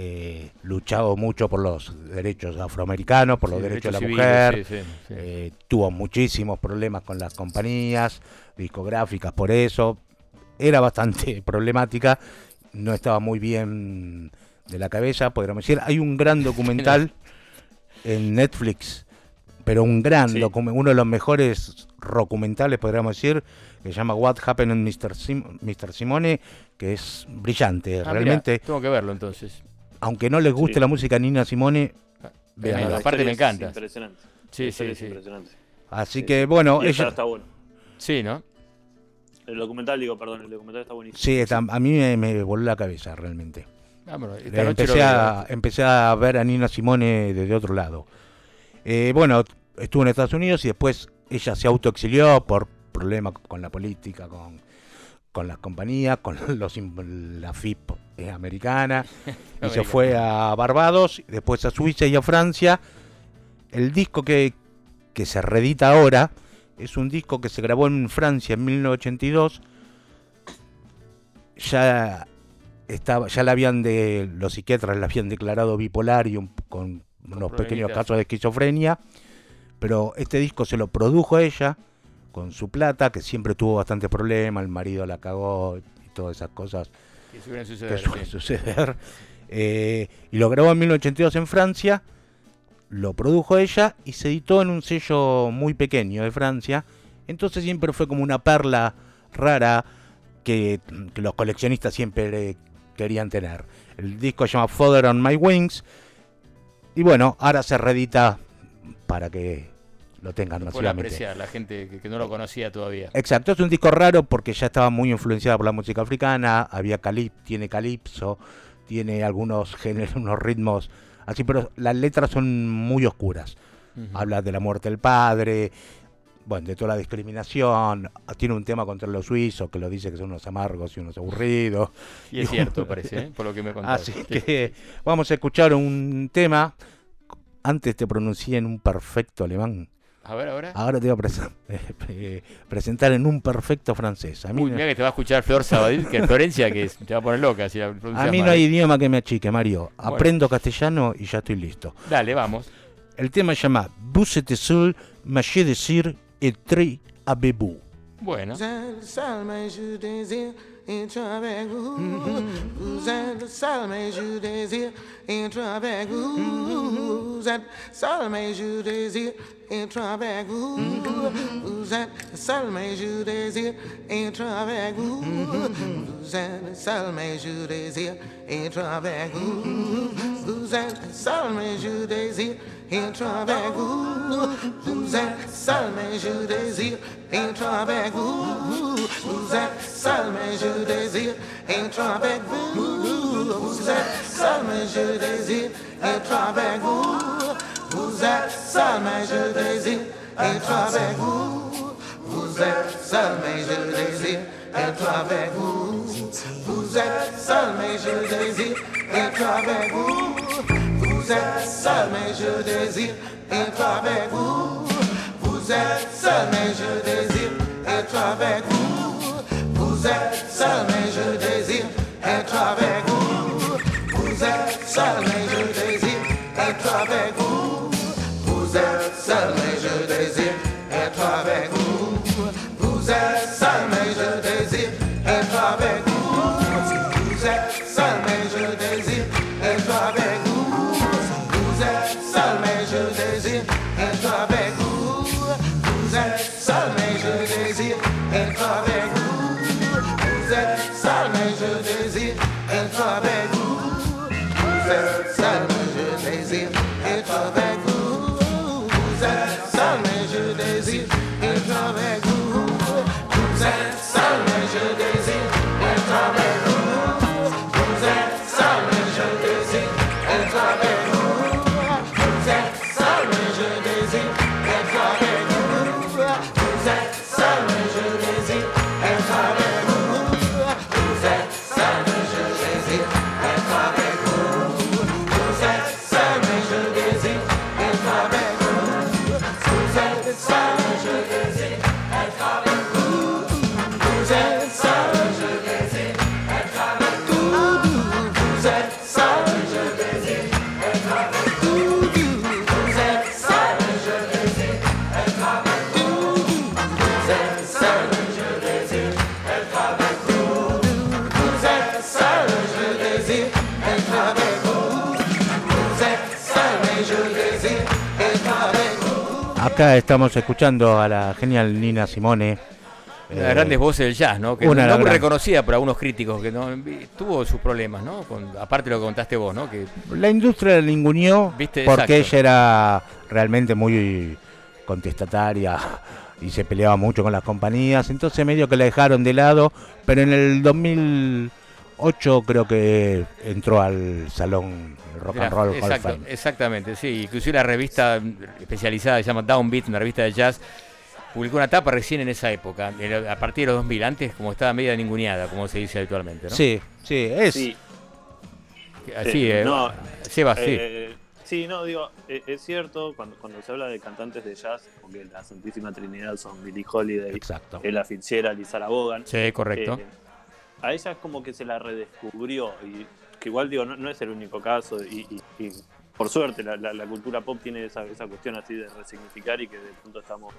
Speaker 3: Eh, luchado mucho por los derechos afroamericanos, por los
Speaker 2: Sí,
Speaker 3: derechos, de la
Speaker 2: civiles,
Speaker 3: mujer,
Speaker 2: sí,
Speaker 3: eh, tuvo muchísimos problemas con las compañías discográficas por eso, era bastante problemática, no estaba muy bien de la cabeza, podríamos decir. Hay un gran documental en Netflix, pero un gran uno de los mejores documentales, podríamos decir, que se llama What Happened in Mr. Sim- Mr. Simone, que es brillante,
Speaker 2: Ah, mirá,
Speaker 3: realmente.
Speaker 2: tengo que verlo entonces.
Speaker 3: Aunque no les guste
Speaker 4: Sí.
Speaker 3: la música de Nina Simone,
Speaker 2: Vean, aparte me
Speaker 4: es
Speaker 2: encanta.
Speaker 4: Impresionante.
Speaker 2: Sí, sí,
Speaker 4: es
Speaker 2: sí.
Speaker 4: impresionante.
Speaker 3: así
Speaker 4: Sí,
Speaker 3: que bueno,
Speaker 4: Y está,
Speaker 3: ella,
Speaker 4: está bueno.
Speaker 2: Sí, ¿no?
Speaker 4: El documental, digo, perdón, el documental está buenísimo.
Speaker 3: Sí, está- a mí me, me voló la cabeza realmente.
Speaker 2: Ah, bueno, esta
Speaker 3: Le
Speaker 2: noche
Speaker 3: empecé, a, empecé a ver a Nina Simone desde otro lado. Eh, bueno, estuvo en Estados Unidos y después ella se autoexilió por problemas con la política, con, con las compañías, con los, la FIP eh, americana. y se fue a Barbados, después a Suiza y a Francia. El disco que, que se reedita ahora es un disco que se grabó en Francia en 1982. Ya estaba, ya la habían de los psiquiatras la habían declarado bipolar y un- con unos pequeños casos de esquizofrenia. Pero este disco se lo produjo ella con su plata, que siempre tuvo bastantes problemas, el marido la cagó y todas esas cosas
Speaker 2: Que suelen
Speaker 3: que
Speaker 2: suceder.
Speaker 3: suele
Speaker 2: sí.
Speaker 3: suceder. Eh, y lo grabó en 1982 en Francia, lo produjo ella y se editó en un sello muy pequeño de Francia. Entonces siempre fue como una perla rara que, que los coleccionistas siempre querían tener. El disco se llama Fodder on My Wings. Y bueno, ahora se reedita para que lo tengan masivamente.
Speaker 2: apreciar, la gente que, que no lo conocía todavía.
Speaker 3: Exacto, es un disco raro porque ya estaba muy influenciada por la música africana, había calip, tiene calipso, tiene algunos géneros, unos ritmos así, pero las letras son muy oscuras. Habla de la muerte del padre, bueno, de toda la discriminación, tiene un tema contra los suizos que lo dice que son unos amargos y unos aburridos.
Speaker 2: Y es cierto, parece, ¿eh? por lo que me contaste.
Speaker 3: Así que vamos a escuchar un tema. Antes te pronuncié en un perfecto alemán.
Speaker 2: A ver, ahora.
Speaker 3: Ahora te voy a presen- eh, presentar en un perfecto francés. A mí,
Speaker 2: Uy,
Speaker 3: no,
Speaker 2: mira que te va a escuchar Flor Sabadell, que es Florencia, que es- te va a poner loca si la
Speaker 3: a mí no
Speaker 2: mal.
Speaker 3: hay idioma que me achique, Mario.
Speaker 2: Bueno.
Speaker 3: Aprendo castellano y ya estoy listo.
Speaker 2: Dale, vamos.
Speaker 3: El tema se llama Vous êtes seul, machez decir et très abebou.
Speaker 2: Bueno.
Speaker 12: Vous désire être avec vous. Vous êtes seul, mais je désire être avec vous. Vous êtes seul, mais je désire être avec vous. Vous êtes le seul, mais je désire être avec vous. Vous êtes le seul, mais je désire être avec vous. Vous êtes le seul, mais je désire être avec vous. Vous êtes seul, mais je désire être avec vous. Vous êtes seul, mais je désire être avec vous. Vous êtes seul, mais je désire être avec vous. Vous êtes seul, mais je désire être avec vous. Vous êtes seul, mais je désire être avec vous. Vous êtes seul, mais je désire être avec vous. Vous êtes seul, mais je désire être avec vous. Vous êtes seul, mais je désire être avec vous. Vous êtes seul, mais je désire être avec vous. Vous êtes seul,
Speaker 3: Acá estamos escuchando a la genial Nina Simone.
Speaker 2: Una de las
Speaker 3: Eh,
Speaker 2: grandes voces del jazz, ¿no? Que
Speaker 3: una
Speaker 2: no muy reconocida por algunos críticos, que no tuvo sus problemas, ¿no? Con, aparte de lo que contaste vos, ¿no? Que
Speaker 3: La industria la ninguneó
Speaker 2: Viste,
Speaker 3: porque
Speaker 2: exacto.
Speaker 3: ella era realmente muy contestataria y se peleaba mucho con las compañías, entonces medio que la dejaron de lado, pero en el 2008 creo que entró al salón Rock and Roll Hall.
Speaker 2: Exactamente, sí. Inclusive la revista especializada se llama Downbeat, una revista de jazz, publicó una tapa recién en esa época, a partir de los 2000, antes como estaba media ninguneada, como se dice habitualmente, ¿no?
Speaker 3: Sí, sí, es...
Speaker 4: Sí.
Speaker 2: Así,
Speaker 4: Eh,
Speaker 2: eh,
Speaker 4: no,
Speaker 2: sí.
Speaker 4: Eh, sí, no, digo, eh, es cierto, cuando, cuando se habla de cantantes de jazz, porque la Santísima Trinidad son Billie Holiday,
Speaker 3: Exacto.
Speaker 4: Ella Fitzgerald y Sarah Vaughan.
Speaker 2: Sí, correcto.
Speaker 4: A ella es como que se la redescubrió, y que igual digo, no, no es el único caso, y, y- y por suerte la, la- la cultura pop tiene esa, esa cuestión así de resignificar y que de pronto estamos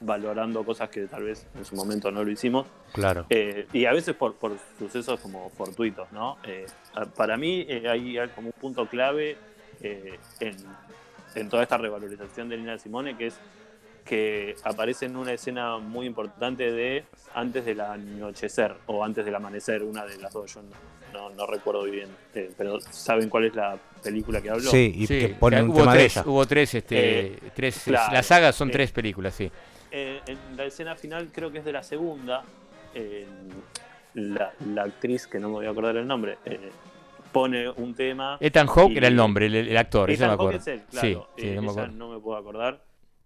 Speaker 4: valorando cosas que tal vez en su momento no lo hicimos.
Speaker 3: Claro.
Speaker 4: Eh, y a veces por, por sucesos como fortuitos, ¿no? Eh, para mí eh, hay, hay como un punto clave en, en toda esta revalorización de Nina Simone, que es que aparece en una escena muy importante de antes del anochecer o antes del amanecer, una de las dos, yo no, no- no recuerdo bien, eh, pero ¿saben cuál es la película que hablo?
Speaker 3: Sí, y que pone
Speaker 2: que
Speaker 3: un
Speaker 2: hubo
Speaker 3: tema de
Speaker 2: tres,
Speaker 3: ella.
Speaker 2: hubo tres, este,
Speaker 4: Eh,
Speaker 2: tres
Speaker 4: claro,
Speaker 2: la saga son
Speaker 4: eh,
Speaker 2: tres películas, sí.
Speaker 4: Eh, en la escena final creo que es de la segunda, eh, la, la actriz, que no me voy a acordar el nombre, eh, pone un tema.
Speaker 2: Ethan Hawke era el nombre, el, el actor,
Speaker 4: Ethan
Speaker 2: me
Speaker 4: Hawke
Speaker 2: acuerdo.
Speaker 4: es él,
Speaker 2: Sí,
Speaker 4: claro.
Speaker 2: sí,
Speaker 4: eh,
Speaker 2: no me
Speaker 4: ella
Speaker 2: acuerdo.
Speaker 4: no me puedo acordar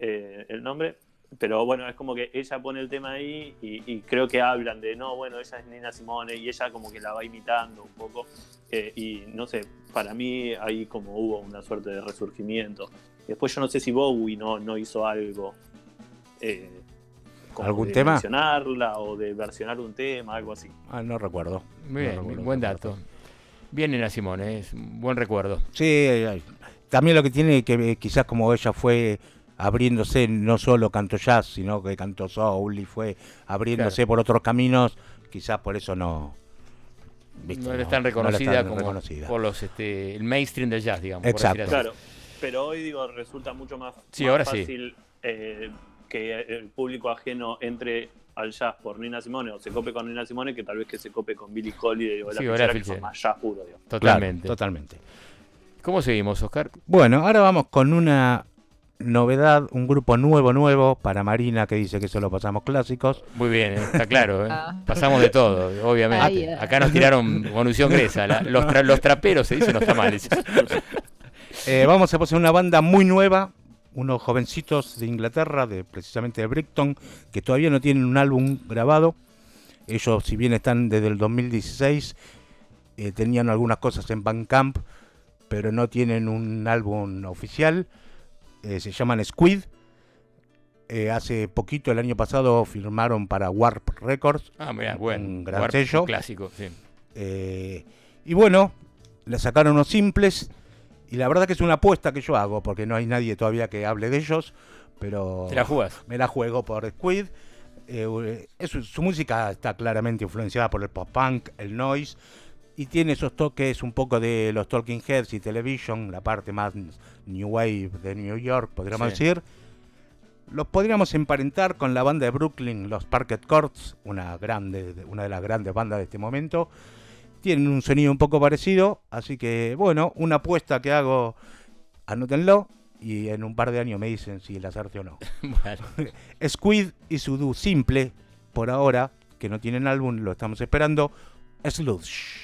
Speaker 4: eh, el nombre. Pero bueno, es como que ella pone el tema ahí y, y creo que hablan de, no, bueno, ella es Nina Simone y ella como que la va imitando un poco. eh, y no sé, para mí ahí como hubo una suerte de resurgimiento. Después yo no sé si Bowie no, no hizo algo. eh, como
Speaker 3: ¿Algún
Speaker 4: de
Speaker 3: tema?
Speaker 4: mencionarla o de versionar un tema, algo así.
Speaker 3: Ah, no recuerdo.
Speaker 2: Muy
Speaker 3: No
Speaker 2: bien,
Speaker 3: recuerdo
Speaker 2: buen dato. Bien Nina Simone, es un buen recuerdo.
Speaker 3: Sí, eh, también lo que tiene que quizás como ella fue abriéndose, no solo cantó jazz, sino que cantó soul y fue abriéndose por otros caminos, quizás por eso no... ¿viste?
Speaker 2: No tan
Speaker 3: no era
Speaker 2: reconocida
Speaker 3: tan
Speaker 2: como
Speaker 3: reconocida.
Speaker 2: por los este, el mainstream del jazz, digamos.
Speaker 3: Exacto.
Speaker 4: Claro, pero hoy digo, resulta mucho más,
Speaker 2: Sí,
Speaker 4: más
Speaker 2: ahora sí.
Speaker 4: fácil eh, que el público ajeno entre al jazz por Nina Simone o se cope con Nina Simone que tal vez que se cope con Billie Holiday o la
Speaker 2: Sí,
Speaker 4: que son más jazz puro. Digo.
Speaker 2: Totalmente.
Speaker 3: Claro, totalmente.
Speaker 2: ¿Cómo seguimos, Oscar?
Speaker 3: Bueno, ahora vamos con una novedad, un grupo nuevo, nuevo para Marina que dice que solo pasamos clásicos.
Speaker 2: Muy bien, eh, está claro. eh.
Speaker 5: Ah.
Speaker 2: Pasamos de todo, obviamente.
Speaker 5: Ay, ay.
Speaker 2: Acá nos tiraron munición gresa. la- los, tra- los traperos se dice no está mal. dice.
Speaker 3: Eh, vamos a pasar una banda muy nueva, unos jovencitos de Inglaterra, de precisamente de Brighton, que todavía no tienen un álbum grabado. Ellos, si bien están desde el 2016, eh, tenían algunas cosas en Bandcamp, pero no tienen un álbum oficial. Eh, se llaman Squid. Eh, hace poquito, el año pasado, firmaron para Warp Records.
Speaker 2: Ah, mira, bueno.
Speaker 3: un gran
Speaker 2: Warp,
Speaker 3: sello.
Speaker 2: un clásico, sí.
Speaker 3: Eh, y bueno, le sacaron unos simples. Y la verdad que es una apuesta que yo hago, porque no hay nadie todavía que hable de ellos. Pero
Speaker 2: ¿Te la
Speaker 3: me la juego por Squid. Eh, es- su música está claramente influenciada por el pop punk, el noise. Y tiene esos toques un poco de los Talking Heads y Television, la parte más New Wave de New York, podríamos
Speaker 2: Sí.
Speaker 3: decir. Los podríamos emparentar con la banda de Brooklyn, los Parquet Courts, una, grande, una de las grandes bandas de este momento. Tienen un sonido un poco parecido, así que bueno, una apuesta que hago, anótenlo y en un par de años me dicen si la acerté o no.
Speaker 2: Bueno,
Speaker 3: Squid y su simple, por ahora, que no tienen álbum, lo estamos esperando, Slush.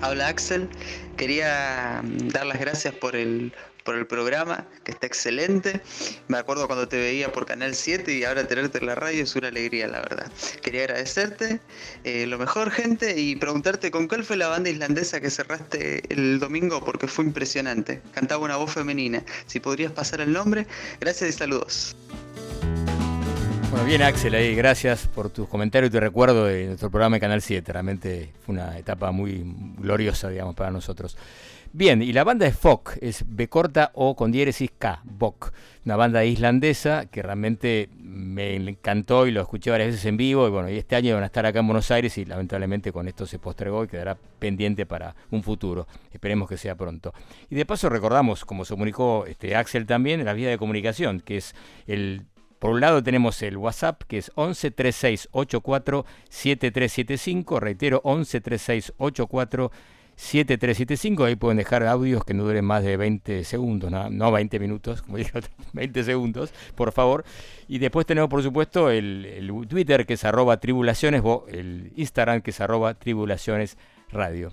Speaker 13: Habla Axel. Quería mm, dar las gracias por el, por el programa, que está excelente. Me acuerdo cuando te veía por Canal 7 y ahora tenerte en la radio es una alegría, la verdad. Quería agradecerte eh, lo mejor, gente, y preguntarte con cuál fue la banda islandesa que cerraste el domingo porque fue impresionante. Cantaba una voz femenina. Si podrías pasar el nombre, gracias y saludos.
Speaker 2: Bueno, bien Axel ahí, gracias por tus comentarios y tu recuerdo de nuestro programa de Canal 7. Realmente fue una etapa muy gloriosa, digamos, para nosotros. Bien, y la banda es FOK, es B corta o con diéresis K, BOK. Una banda islandesa que realmente me encantó y lo escuché varias veces en vivo. Y bueno, y este año van a estar acá en Buenos Aires y lamentablemente con esto se postergó y quedará pendiente para un futuro. Esperemos que sea pronto. Y de paso recordamos, como se comunicó este Axel también, la vía de comunicación, que es el por un lado tenemos el WhatsApp que es 11 36 84 7375, reitero 11 36 84 7375, ahí pueden dejar audios que no duren más de 20 segundos, no, no 20 minutos, como dije, 20 segundos, por favor. Y después tenemos por supuesto el, Twitter que es arroba tribulaciones, el Instagram que es arroba tribulaciones radio.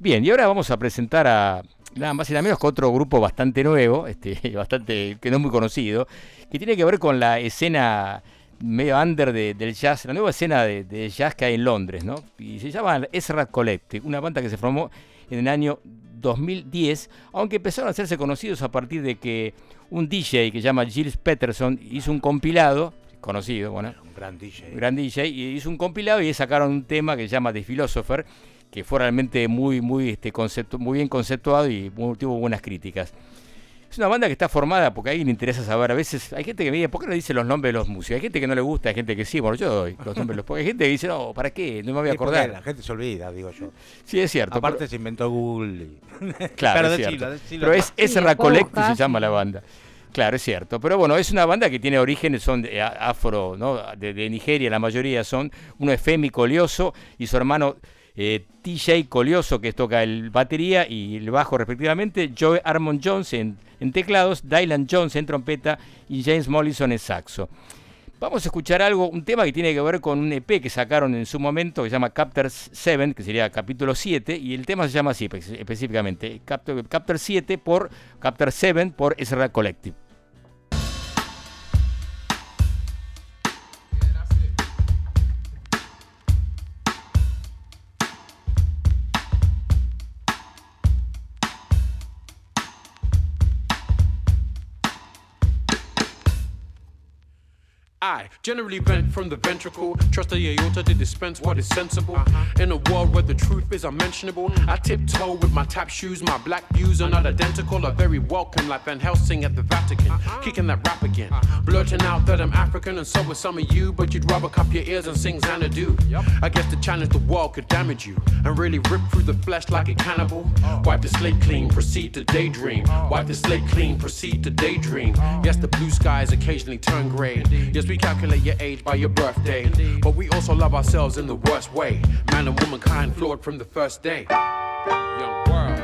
Speaker 2: Bien, y ahora vamos a presentar a nada más y nada menos que otro grupo bastante nuevo, este, bastante que no es muy conocido, que tiene que ver con la escena medio under de- del jazz, la nueva escena de, de jazz que hay en Londres, ¿no? Y se llama Ezra Collective, una banda que se formó en el año 2010, aunque empezaron a hacerse conocidos a partir de que un DJ que se llama Gilles Peterson hizo un compilado, conocido, bueno,
Speaker 3: Un gran DJ.
Speaker 2: gran DJ, y hizo un compilado y sacaron un tema que se llama The Philosopher, que fue realmente muy, muy, este, conceptu- muy bien conceptuado y tuvo buenas críticas. Es una banda que está formada porque a alguien le interesa saber. A veces hay gente que me dice, ¿por qué no dice los nombres de los músicos? Hay gente que no le gusta, hay gente que sí. Bueno, yo doy los nombres de los porque Hay gente que dice, no, ¿para qué? No me voy a
Speaker 3: Sí,
Speaker 2: acordar.
Speaker 3: La gente se olvida, digo yo.
Speaker 2: Sí, es cierto.
Speaker 3: Aparte
Speaker 2: pero-
Speaker 3: se inventó Google. y-
Speaker 2: Claro,
Speaker 3: Pero
Speaker 2: es
Speaker 3: decilo,
Speaker 2: cierto.
Speaker 3: decilo.
Speaker 2: Pero es
Speaker 5: después
Speaker 2: Collective se llama la banda. Claro, es cierto. Pero bueno, es una banda que tiene orígenes, son de afro, ¿no? De, de Nigeria, la mayoría son. Uno es Femi Colioso y su hermano eh, TJ Colioso, que toca el batería y el bajo respectivamente, Joe Armond Jones en, teclados, Dylan Jones en trompeta y James Mollison en saxo. Vamos a escuchar algo, un tema que tiene que ver con un EP que sacaron en su momento, que se llama Captor 7, que sería capítulo 7, y el tema se llama así específicamente, Captor, 7 por Captor 7 por Ezra Collective.
Speaker 14: I generally vent from the ventricle. Trust the aorta to dispense what is sensible. Uh-huh. In a world where the truth is unmentionable, I tiptoe with my tap shoes. My black views are not identical, are very welcome, like Van Helsing at the Vatican. Uh-huh. Kicking that rap again. Uh-huh. Blurting out that I'm African, and so are some of you. But you'd rather cup your ears and sing Xanadu. I guess the challenge the world could damage you and really rip through the flesh like a cannibal. Oh. Wipe the slate clean, proceed to daydream. Oh. Wipe the slate clean, proceed to daydream. Oh. Yes, the blue skies occasionally turn gray. Yes, we calculate your age by your birthday. But we also love ourselves in the worst way. Man and womankind flawed from the first day. Young world.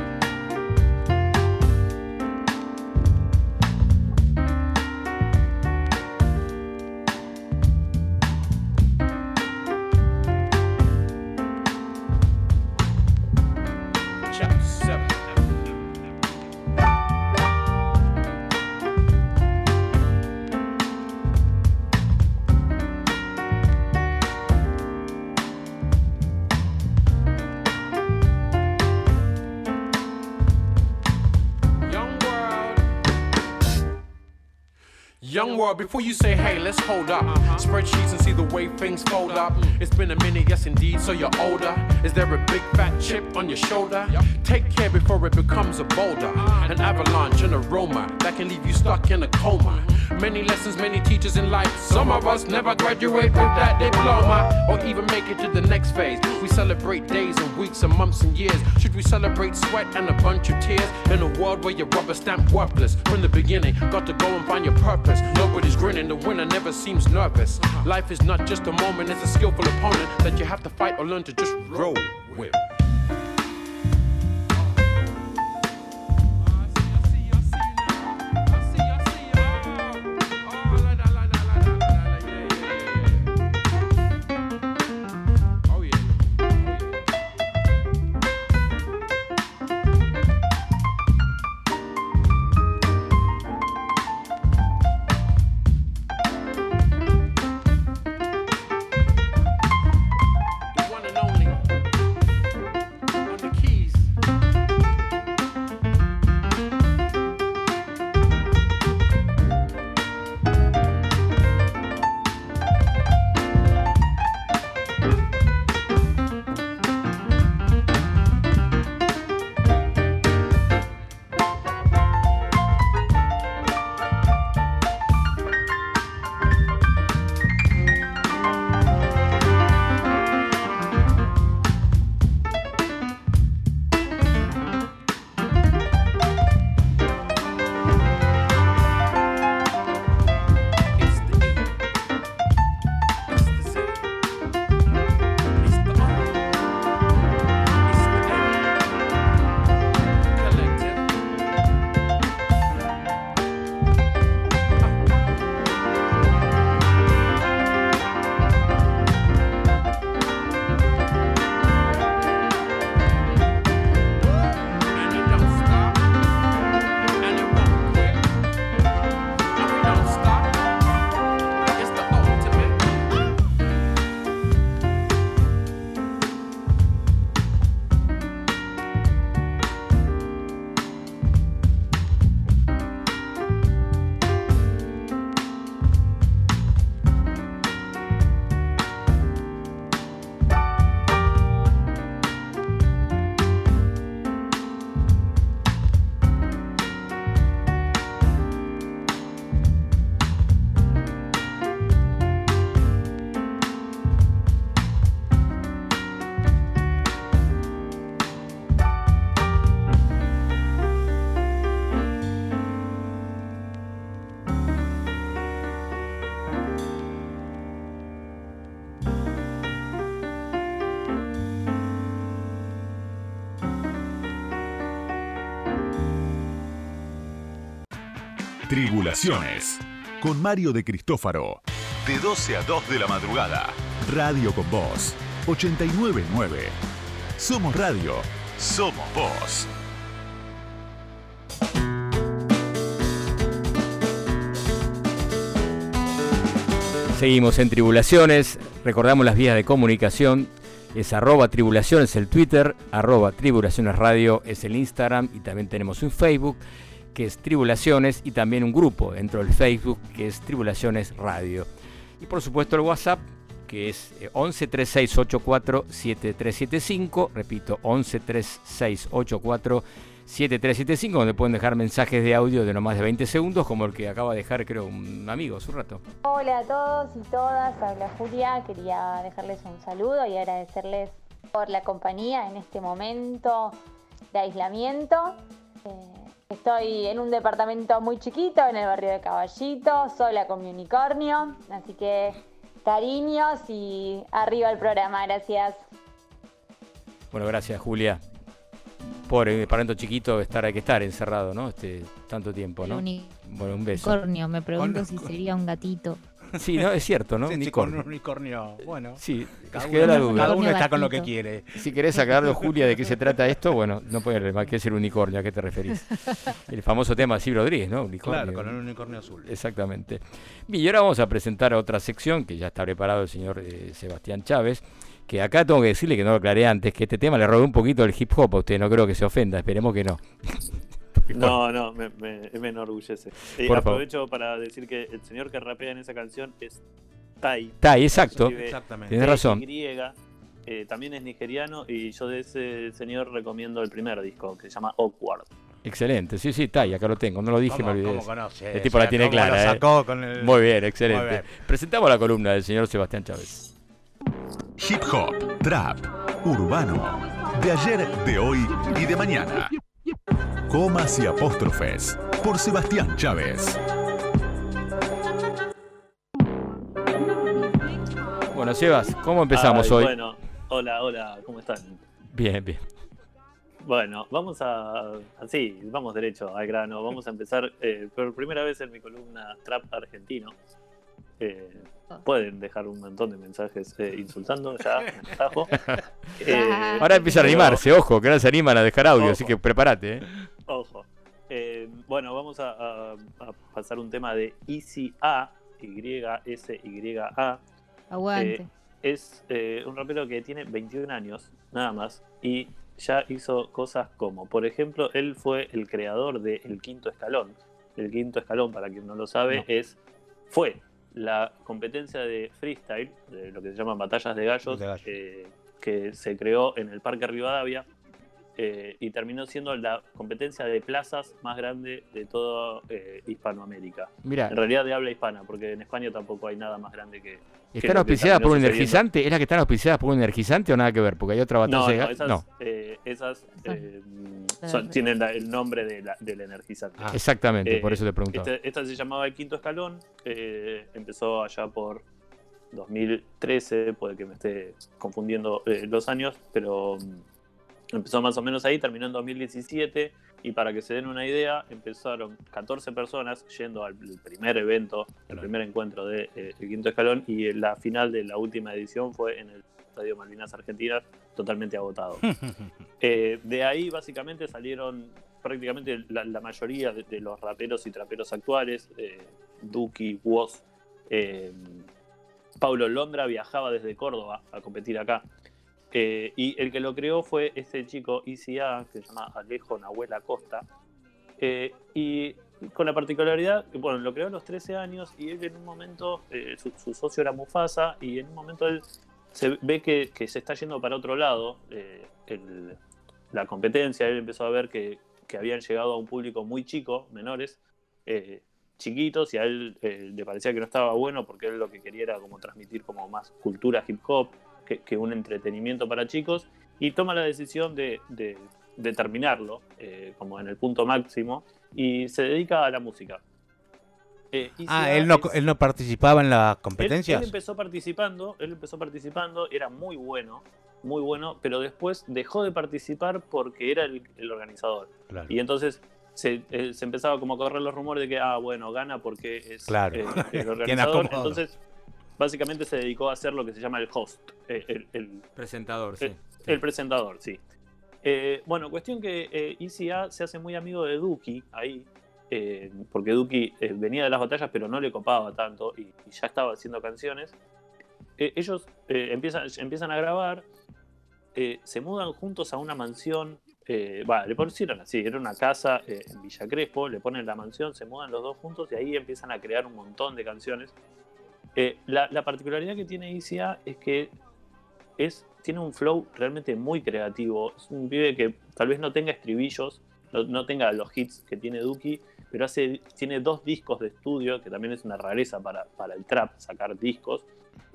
Speaker 14: World, before you say, hey, let's hold up. Uh-huh. Spreadsheets and see the way things fold up. Mm. It's been a minute, yes indeed, so you're older. Is there a big fat chip on your shoulder? Take care before it becomes a boulder. Uh-huh. An avalanche, an aroma that can leave you stuck in a coma. Mm-hmm. Many lessons, many teachers in life. Some of us never graduate with that diploma or even make it to the next phase. We celebrate days and weeks and months and years. Should we celebrate sweat and a bunch of tears in a world where you're rubber stamp worthless from the beginning? Got to go and find your purpose. Nobody's grinning, the winner never seems nervous. Life is not just a moment, it's a skillful opponent that you have to fight or learn to just roll with.
Speaker 1: Con Mario de Cristófaro. De 12 a 2 de la madrugada. Radio con Voz. 899. Somos radio. Somos voz.
Speaker 2: Seguimos en Tribulaciones. Recordamos las vías de comunicación. Es arroba tribulaciones el Twitter, arroba tribulaciones radio es el Instagram y también tenemos un Facebook que es Tribulaciones y también un grupo dentro del Facebook que es Tribulaciones Radio. Y por supuesto el WhatsApp que es 11 3684 7375, repito, 11 3684 7375, donde pueden dejar mensajes de audio de no más de 20 segundos, como el que acaba de dejar, creo, un amigo hace un rato.
Speaker 15: Hola a todos y todas, habla Julia. Quería dejarles un saludo y agradecerles por la compañía en este momento de aislamiento. Eh, estoy en un departamento muy chiquito en el barrio de Caballito, sola con mi unicornio, así que cariños y arriba el programa, gracias.
Speaker 2: Bueno, gracias Julia. Pobre departamento chiquito, estar, hay que estar encerrado, ¿no? Este, tanto tiempo, ¿no?
Speaker 5: El
Speaker 2: Bueno, un beso.
Speaker 5: unicornio, me pregunto si sería un gatito.
Speaker 2: Sí, no, es cierto, ¿no?
Speaker 3: Sí,
Speaker 2: Unicornio.
Speaker 3: con un unicornio. Bueno,
Speaker 2: Sí,
Speaker 3: cada
Speaker 2: la
Speaker 3: uno,
Speaker 2: duda.
Speaker 3: cada uno está con lo que quiere.
Speaker 2: Si querés aclararlo, Julia, de qué se trata esto, bueno, no puede más que es el unicornio, ¿a qué te referís? El famoso tema de Silvio Rodríguez, ¿no? Unicornio.
Speaker 3: Claro, con un unicornio azul.
Speaker 2: Exactamente. Y ahora vamos a presentar a otra sección que ya está preparado el señor eh, Sebastián Chávez. Que acá tengo que decirle que no lo aclaré antes, que este tema le robé un poquito el hip hop a usted, no creo que se ofenda, esperemos que no.
Speaker 4: No, no, me, me, me enorgullece. Y
Speaker 2: Por favor.
Speaker 4: aprovecho para decir que el señor que rapea en esa canción es Tai.
Speaker 2: Tai, exacto. Exactamente. Tienes razón.
Speaker 4: TY, eh, también es nigeriano y yo de ese señor recomiendo el primer disco que se llama Awkward.
Speaker 2: Excelente, sí, sí, está, y acá lo tengo, no lo dije,
Speaker 3: ¿Cómo-
Speaker 2: me olvidé.
Speaker 3: cómo conoce
Speaker 2: el tipo la tiene
Speaker 3: ¿Cómo lo
Speaker 2: clara. ¿eh?
Speaker 3: sacó con el-
Speaker 2: Muy bien, excelente.
Speaker 3: Muy bien.
Speaker 2: Presentamos la columna del señor Sebastián Chávez.
Speaker 1: Hip hop, trap, urbano. De ayer, de hoy y de mañana. Comas y apóstrofes. Por Sebastián Chávez.
Speaker 2: Bueno, Sebas, ¿cómo empezamos
Speaker 4: Ay,
Speaker 2: hoy?
Speaker 4: Bueno, hola, hola, ¿cómo están?
Speaker 2: Bien, bien.
Speaker 4: Bueno, vamos a. Así, vamos derecho al grano. Vamos a empezar eh, por primera vez en mi columna Trap Argentino. Eh, pueden dejar un montón de mensajes eh, insultando ya, atajo. Eh,
Speaker 2: Ahora empieza a animarse, ojo, que ahora se animan a dejar audio,
Speaker 4: Ojo.
Speaker 2: así que prepárate. ¿eh?
Speaker 4: Ojo. Eh, bueno, vamos a, a- a pasar un tema de Easy A, Y-S-Y-A.
Speaker 5: Aguante.
Speaker 4: Eh, es eh, un rapero que tiene 21 años, nada más, y ya hizo cosas como, por ejemplo, él fue el creador de El Quinto Escalón. El Quinto Escalón, para quien no lo sabe,
Speaker 3: No.
Speaker 4: es fue la competencia de freestyle, de lo que se llaman batallas de gallos,
Speaker 3: De
Speaker 4: eh, que se creó en el Parque Rivadavia eh, y terminó siendo la competencia de plazas más grande de toda eh, Hispanoamérica.
Speaker 2: Mirá.
Speaker 4: En realidad de habla hispana, porque en España tampoco hay nada más grande que...
Speaker 2: ¿Están auspiciadas por un energizante? ¿Es la que están auspiciadas por un energizante o nada que ver? Porque hay otra batalla
Speaker 4: No, no, esas,
Speaker 2: no.
Speaker 4: eh, esas eh,
Speaker 5: Ah.
Speaker 4: son- tienen la- el nombre de la- del energizante.
Speaker 2: Ah. Exactamente,
Speaker 4: Eh,
Speaker 2: por eso te preguntaba.
Speaker 4: Este- esta se llamaba El Quinto Escalón, eh, empezó allá por 2013, puede que me esté confundiendo eh, los años, pero mm, empezó más o menos ahí, terminó en 2017 y para que se den una idea, empezaron 14 personas yendo al primer evento, el primer encuentro de eh, El Quinto Escalón y eh, la final de la última edición fue en el Estadio Malvinas Argentinas, totalmente agotado. Eh, de ahí básicamente salieron prácticamente la, la mayoría de, de los raperos y traperos actuales, eh, Duki, Woz, Paulo Londra viajaba desde Córdoba a competir acá. Eh, y el que lo creó fue este chico ICA, que se llama Alejo Nahuel Acosta. Eh, y con la particularidad, bueno, lo creó a los 13 años y él en un momento, eh, su, su socio era Mufasa, y en un momento él se ve que, que se está yendo para otro lado eh, el- la competencia, él empezó a ver que, que habían llegado a un público muy chico, menores, eh, chiquitos, y a él eh, le parecía que no estaba bueno porque él lo que quería era como transmitir como más cultura hip hop que, que un entretenimiento para chicos, y toma la decisión de, de- de terminarlo eh, como en el punto máximo y se dedica a la música. Eh,
Speaker 3: Ah, él no,
Speaker 4: es-
Speaker 3: él no participaba en las
Speaker 4: él-
Speaker 3: competencias.
Speaker 4: Él, empezó participando, él empezó participando, era muy bueno, muy bueno, pero después dejó de participar porque era el, el organizador.
Speaker 3: Claro.
Speaker 4: Y entonces se, eh, se empezaba como a correr los rumores de que, ah, bueno, gana porque es
Speaker 3: Claro.
Speaker 4: eh, el organizador. Entonces, básicamente se dedicó a hacer lo que se llama el host, eh, el, el-
Speaker 2: Presentador, sí.
Speaker 4: el- el presentador, sí. Eh, bueno, cuestión que eh, ECA se hace muy amigo de Duki ahí, eh, porque Duki eh, venía de las batallas pero no le copaba tanto y, y ya estaba haciendo canciones. Eh, ellos empiezan, empiezan a grabar, se mudan juntos a una mansión, va, le pusieron así, era una casa en Villa Crespo, le ponen la mansión, se mudan los dos juntos y ahí empiezan a crear un montón de canciones. Eh, la, la particularidad que tiene ECA es que es, tiene un flow realmente muy creativo. Es un pibe que tal vez no tenga estribillos, no, tenga los hits que tiene Duki, pero hace, tiene dos discos de estudio, que también es una rareza para, para el trap, sacar discos.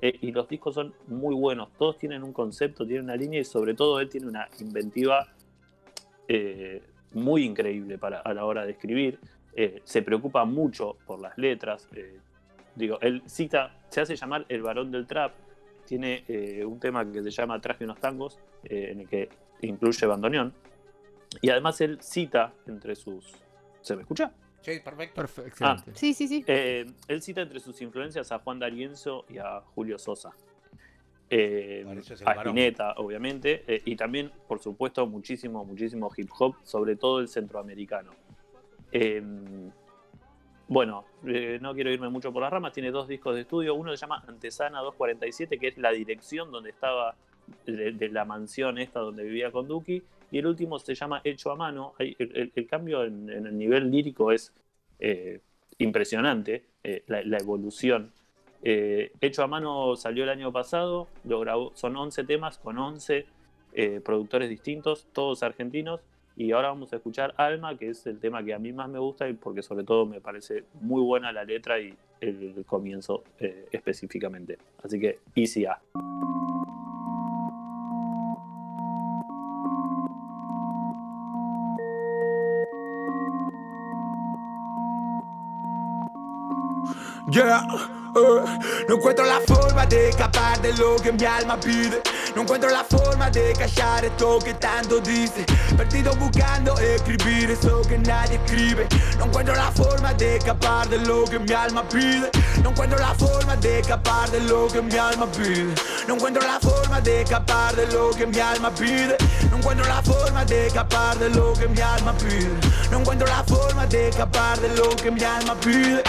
Speaker 4: Eh, y los discos son muy buenos. Todos tienen un concepto, tienen una línea y sobre todo él tiene una inventiva eh, muy increíble para, a la hora de escribir. Se preocupa mucho por las letras. Digo, él cita, se hace llamar el varón del trap. Tiene eh, un tema que se llama Traje unos tangos, eh, en el que incluye bandoneón. Y además él cita entre sus. ¿Se me escucha?
Speaker 3: Sí, perfecto.
Speaker 2: Perfecto,
Speaker 4: Ah.
Speaker 5: Sí, sí, sí.
Speaker 4: eh, él cita entre sus influencias a Juan D'Arienzo y a Julio Sosa. Eh,
Speaker 3: Bueno, es
Speaker 4: a. Spinetta, obviamente. eh, y también, por supuesto, muchísimo, muchísimo hip hop, sobre todo el centroamericano. Bueno, eh, no quiero irme mucho por las ramas. Tiene dos discos de estudio. Uno se llama Antesana 247, que es la dirección donde estaba, de, la mansión esta donde vivía con Duki. Y el último se llama Hecho a Mano. El, cambio en, el nivel lírico es eh, impresionante, eh, la, evolución. Hecho a Mano salió el año pasado, lo grabó, son 11 temas con 11 eh, productores distintos, todos argentinos. Y ahora vamos a escuchar Alma, que es el tema que a mí más me gusta y porque sobre todo me parece muy buena la letra y el comienzo eh, específicamente. Así que Easy A.
Speaker 16: Eh, no encuentro la forma de escapar de lo que mi alma pide. No encuentro la forma de callar esto que tanto dice. Perdido buscando escribir eso que nadie escribe. No encuentro la forma de escapar de lo que mi alma pide. No encuentro la forma de escapar de lo que mi alma pide. No encuentro la forma de escapar de lo que mi alma pide. No encuentro la forma de escapar de lo que mi alma pide. No encuentro la forma de escapar de lo que mi alma pide.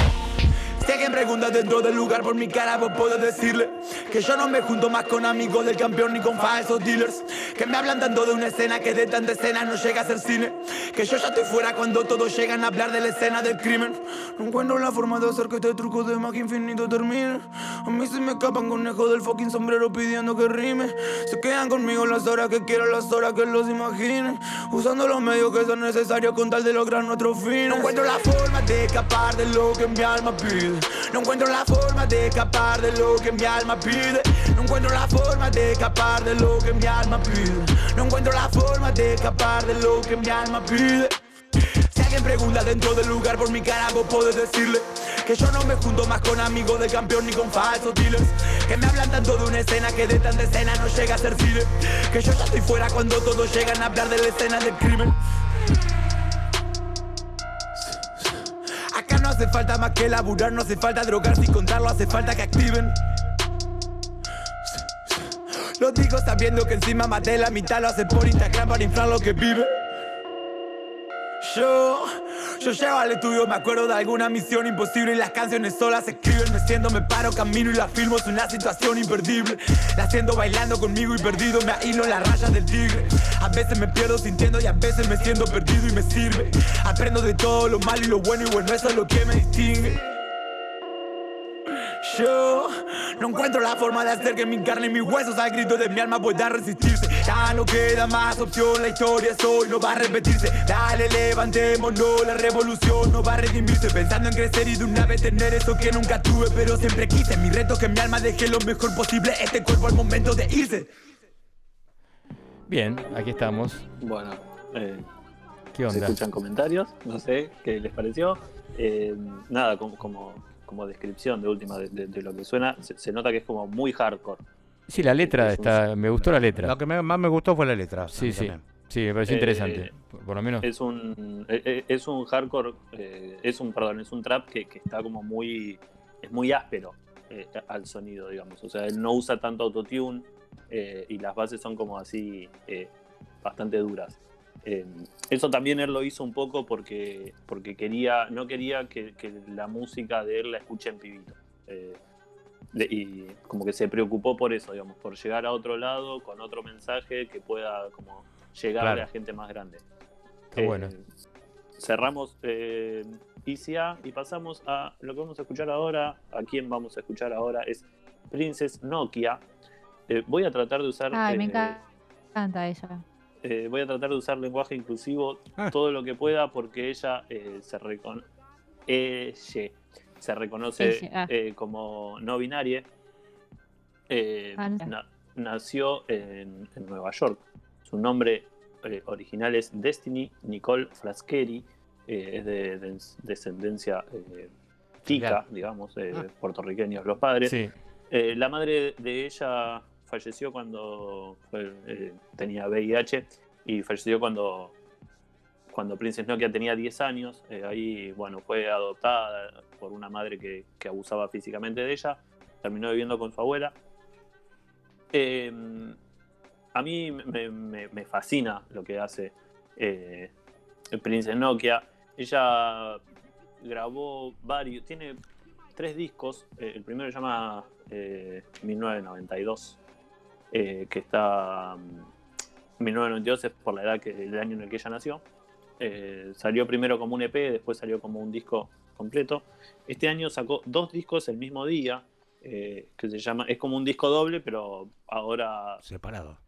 Speaker 16: Si alguien pregunta dentro del lugar por mi cara, vos puedo decirle que yo no me junto más con amigos del campeón ni con falsos dealers. Que me hablan tanto de una escena que de tanta escena no llega a ser cine. Que yo ya estoy fuera cuando todos llegan a hablar de la escena del crimen. No encuentro la forma de hacer que este truco de magia infinito termine. A mí se me escapan conejos del fucking sombrero pidiendo que rime. Se quedan conmigo las horas que quieran, las horas que los imaginen. Usando los medios que son necesarios con tal de lograr nuestro fin. No encuentro la forma de escapar de lo que mi alma pide. No encuentro la forma de escapar de lo que mi alma pide. No encuentro la forma de escapar de lo que mi alma pide. No encuentro la forma de escapar de lo que mi alma pide. Si alguien pregunta dentro del lugar por mi cara, vos decirle que yo no me junto más con amigos del campeón ni con falsos dealers. Que me hablan tanto de una escena que de tanta escena no llega a ser cine. Que yo ya estoy fuera cuando todos llegan a hablar de la escena del crimen. Hace falta más que laburar, no hace falta drogarse y contarlo, hace falta que activen. Lo digo sabiendo que encima maté la mitad, lo hace por Instagram para inflar lo que vive. Yo, yo llego al estudio, me acuerdo de alguna misión imposible y las canciones solas se escriben. Me siento, me paro, camino y la filmo, es una situación imperdible. La siento bailando conmigo y perdido, me hilo en las rayas del tigre. A veces me pierdo sintiendo y a veces me siento perdido y me sirve. Aprendo de todo lo malo y lo bueno y bueno, eso es lo que me distingue. Yo no encuentro la forma de hacer que mi carne y mis huesos al grito de mi alma puedan resistirse. Ya no queda más opción, la historia es hoy, no va a repetirse. Dale, levantémonos, la revolución no va a redimirse. Pensando en crecer y de una vez tener eso que nunca tuve, pero siempre quise. Mi reto es que mi alma deje lo mejor posible este cuerpo al momento de irse.
Speaker 2: Bien, aquí estamos.
Speaker 4: Bueno, eh,
Speaker 2: ¿Qué onda?
Speaker 4: se escuchan comentarios, no sé qué les pareció. Eh, nada, como, como, como descripción de última de, de- de lo que suena, se, se nota que es como muy hardcore.
Speaker 2: Sí, la letra está. Me gustó la letra.
Speaker 3: Lo que me- más me gustó fue la letra.
Speaker 2: Sí, sí.
Speaker 3: también.
Speaker 2: Sí, me pareció interesante. Por, lo menos.
Speaker 4: Es un, e, e, es un hardcore, es un, perdón, es un trap que, que está como muy, es muy áspero al sonido, digamos. O sea, él no usa tanto autotune y las bases son como así bastante duras. Eh, eso también él lo hizo un poco porque, porque quería, no quería que, la música de él la escuche en pibito. Eh, y como que se preocupó por eso, digamos, por llegar a otro lado con otro mensaje que pueda como llegarle a gente más grande.
Speaker 2: Qué bueno.
Speaker 4: Eh, cerramos eh, ICA y pasamos a lo que vamos a escuchar ahora. A quién vamos a escuchar ahora es Princess Nokia. voy a tratar de usar.
Speaker 5: Ay, me encanta ella.
Speaker 4: Eh, voy a tratar de usar lenguaje inclusivo ah. todo lo que pueda porque ella eh, se, se reconoce ah. eh, como no binaria. Ah, nació en, Nueva York. Su nombre original es Destiny Nicole Frascheri. es de, descendencia tica, digamos, puertorriqueños los padres. la madre de ella falleció cuando eh, tenía VIH y falleció cuando, cuando Princess Nokia tenía 10 años. Eh, ahí, bueno, fue adoptada por una madre que, abusaba físicamente de ella. Terminó viviendo con su abuela. Em, a mí me, fascina lo que hace eh, Princess Nokia. Ella grabó varios, tiene tres discos. el primero se llama 1992. Eh, que está 1992 mm, es por la edad que el año en el que ella nació. Eh, salió primero como un EP, después salió como un disco completo. Este año sacó dos discos el mismo día, eh, que se llama, es como un disco doble, pero ahora
Speaker 3: separado.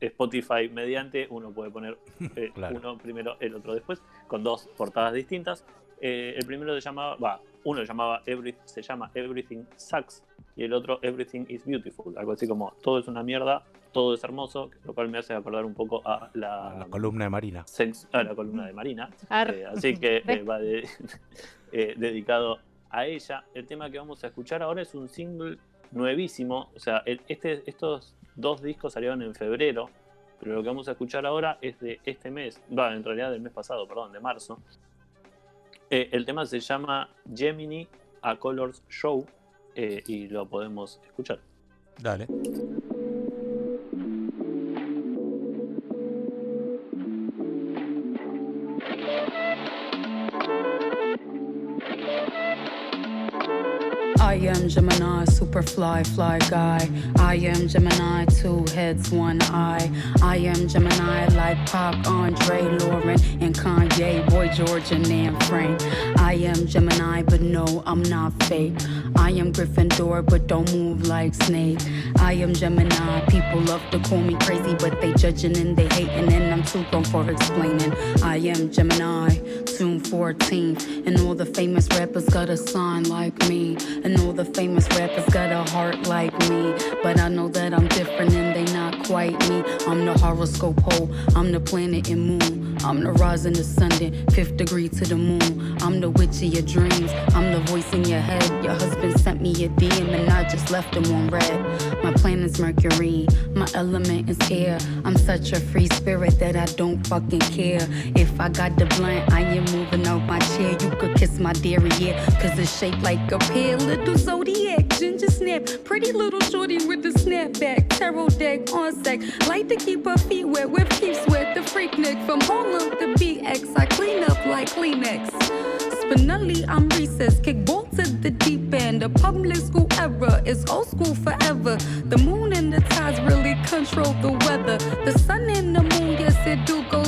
Speaker 4: Spotify mediante, uno puede poner uno primero, el otro después, con dos portadas distintas. el primero se llamaba, va, uno se llamaba Every, se llama Everything Sucks y el otro Everything is Beautiful, algo así como todo es una mierda, todo es hermoso, lo cual me hace acordar un poco a la,
Speaker 3: columna de Marina.
Speaker 4: a la columna de Marina. Eh, así que eh, va eh, dedicado a ella. El tema que vamos a escuchar ahora es un single nuevísimo, o sea, este, estos dos discos salieron en febrero, pero lo que vamos a escuchar ahora es de este mes, va, en realidad del mes pasado, perdón, de marzo. El tema se llama Gemini A Colors Show eh, y lo podemos escuchar.
Speaker 2: Dale.
Speaker 17: Am Gemini, super fly, fly guy. I am Gemini, two heads, one eye. I am Gemini, like Pop, Andre, Lauren, and Kanye, Boy George, and Nan Frank. I am Gemini, but no, I'm not fake. I am Gryffindor, but don't move like Snake. Am Gemini, people love to call me crazy, but they judging and they hating, and I'm too grown for explaining. I am Gemini, soon 14, and all the famous rappers got a sign like me, and all the famous rappers got a heart like me. But I know that I'm different and they not quite me. I'm the horoscope hole, I'm the planet and moon. I'm the rising, the sun, fifth degree to the moon. I'm the witch of your dreams, I'm the voice in your head. Your husband sent me a DM and I just left him on red. My planet's Mercury, my element is air. I'm such a free spirit that I don't fucking care. If I got the blunt, I am moving out my chair. You could kiss my derriere, cause it's shaped like a pear. Little zodiac, ginger snap, pretty little shorty with the snapback, tarot deck on sec. Like to keep her feet wet with keep sweat. The freak neck from Harlem to BX. I clean up like Kleenex. Spinelli, I'm recess. Kick ball to the deep end. The public school era is old school forever. The moon and the tides really control the weather. The sun and the moon, yes, it do go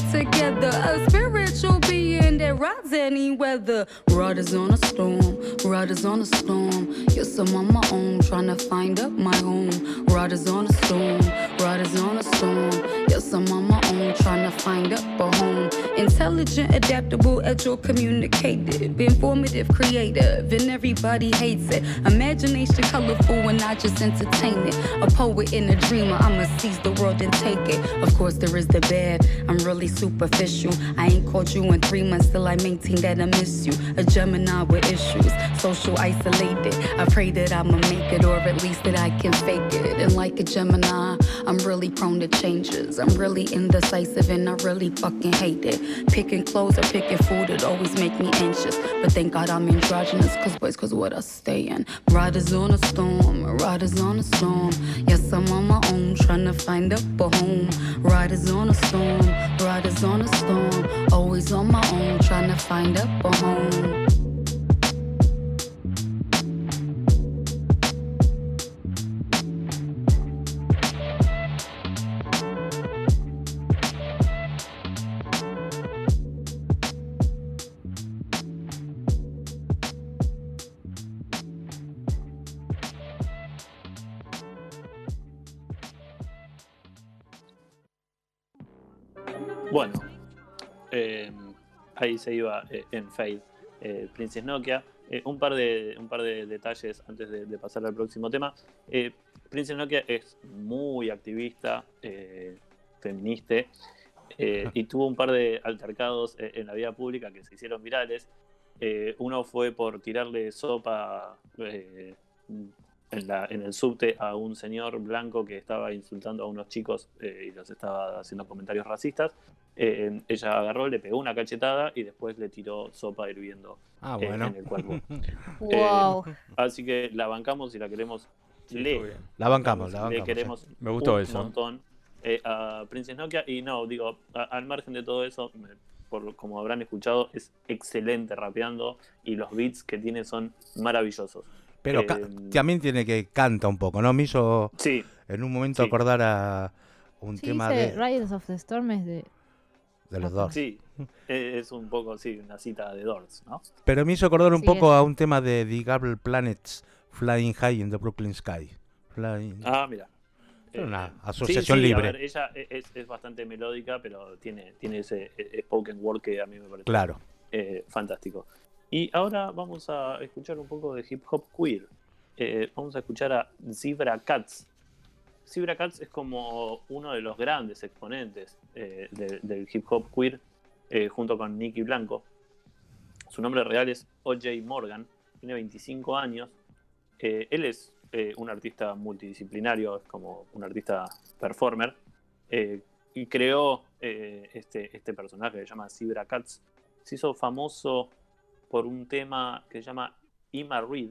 Speaker 17: any weather. Riders on a storm, riders on a storm. Yes, I'm on my own, trying to find up my home. Riders on a storm, riders on a storm. Yes, I'm on my own, trying to find up a home. Intelligent, adaptable, agile, communicative, informative, creative, and everybody hates it. Imagination colorful and I just entertain it. A poet and a dreamer, I'ma seize the world and take it. Of course, there is the bad, I'm really superficial. I ain't called you in three months till I maintain that that I miss you. A Gemini with issues, social isolated. I pray that I'ma make it, or at least that I can fake it. And like a Gemini, I'm really prone to changes. I'm really indecisive and I really fucking hate it. Picking clothes or picking food, it always make me anxious. But thank God I'm androgynous, cause boys, cause what I stay in. Riders on a storm, riders on a storm. Yes, I'm on my own, trying to find up a home. Riders on a storm, riders on a storm. Always on my own, trying to find a home.
Speaker 4: Ahí se iba eh, en Fade, eh, Princess Nokia. Eh, un, par de, un par de detalles antes de, pasar al próximo tema. Princess Nokia es muy activista, feminista, y tuvo un par de altercados en la vida pública que se hicieron virales. Uno fue por tirarle sopa en, el subte a un señor blanco que estaba insultando a unos chicos y los estaba haciendo comentarios racistas. Eh, ella agarró, le pegó una cachetada y después le tiró sopa hirviendo
Speaker 3: Ah,
Speaker 4: eh, en el cuerpo.
Speaker 5: Wow.
Speaker 4: Eh, así que la bancamos y la queremos. le,
Speaker 3: La bancamos, la
Speaker 4: le
Speaker 3: bancamos,
Speaker 4: queremos
Speaker 3: sí. Me gustó
Speaker 4: un
Speaker 3: eso.
Speaker 4: montón eh, a Princess Nokia. Y no, digo, a- al margen de todo eso, me- por lo- como habrán escuchado, es excelente rapeando y los beats que tiene son maravillosos.
Speaker 3: Pero
Speaker 4: Eh,
Speaker 3: también tiene que canta un poco, ¿no? Me hizo
Speaker 4: Sí,
Speaker 3: en un momento
Speaker 4: sí.
Speaker 3: acordar a un
Speaker 5: Sí,
Speaker 3: tema
Speaker 5: dice
Speaker 3: de,
Speaker 5: Riders of the Storm es de.
Speaker 3: De los dos.
Speaker 4: sí, eh, es un poco, sí, una cita de Doors, ¿no?
Speaker 3: Pero me hizo acordar un
Speaker 5: Sí,
Speaker 3: poco
Speaker 5: es-
Speaker 3: a un tema de The Gable Planets Flying High in the Brooklyn Sky. Flying-
Speaker 4: Ah, mira.
Speaker 3: Es una
Speaker 4: Eh,
Speaker 3: asociación
Speaker 4: sí, sí,
Speaker 3: libre.
Speaker 4: A ver, ella e- es, es bastante melódica, pero tiene, tiene ese eh, spoken word que a mí me parece
Speaker 3: Claro.
Speaker 4: eh, fantástico. Y ahora vamos a escuchar un poco de hip hop queer. Eh, vamos a escuchar a Zebra Cats. Zebra Cats es como uno de los grandes exponentes eh, de- del hip hop queer, eh, junto con Nicky Blanco. Su nombre real es O.J. Morgan, tiene 25 años. Eh, él es un artista multidisciplinario, es como un artista performer, y creó este, este personaje que se llama Zebra Cats. Se hizo famoso por un tema que se llama Ima Reed.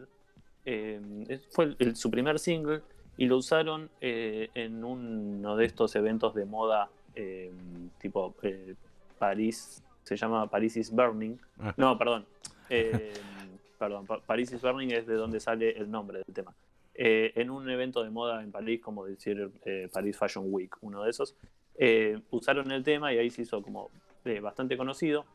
Speaker 4: Fue el- su primer single y lo usaron eh, en uno de estos eventos de moda eh, tipo eh, París, se llama Paris is Burning.
Speaker 3: Ah.
Speaker 4: No, perdón. Eh, perdón, Pa- Paris is Burning es de donde sale el nombre del tema. En un evento de moda en París, como decir Paris Fashion Week, uno de esos, usaron el tema y ahí se hizo como bastante conocido.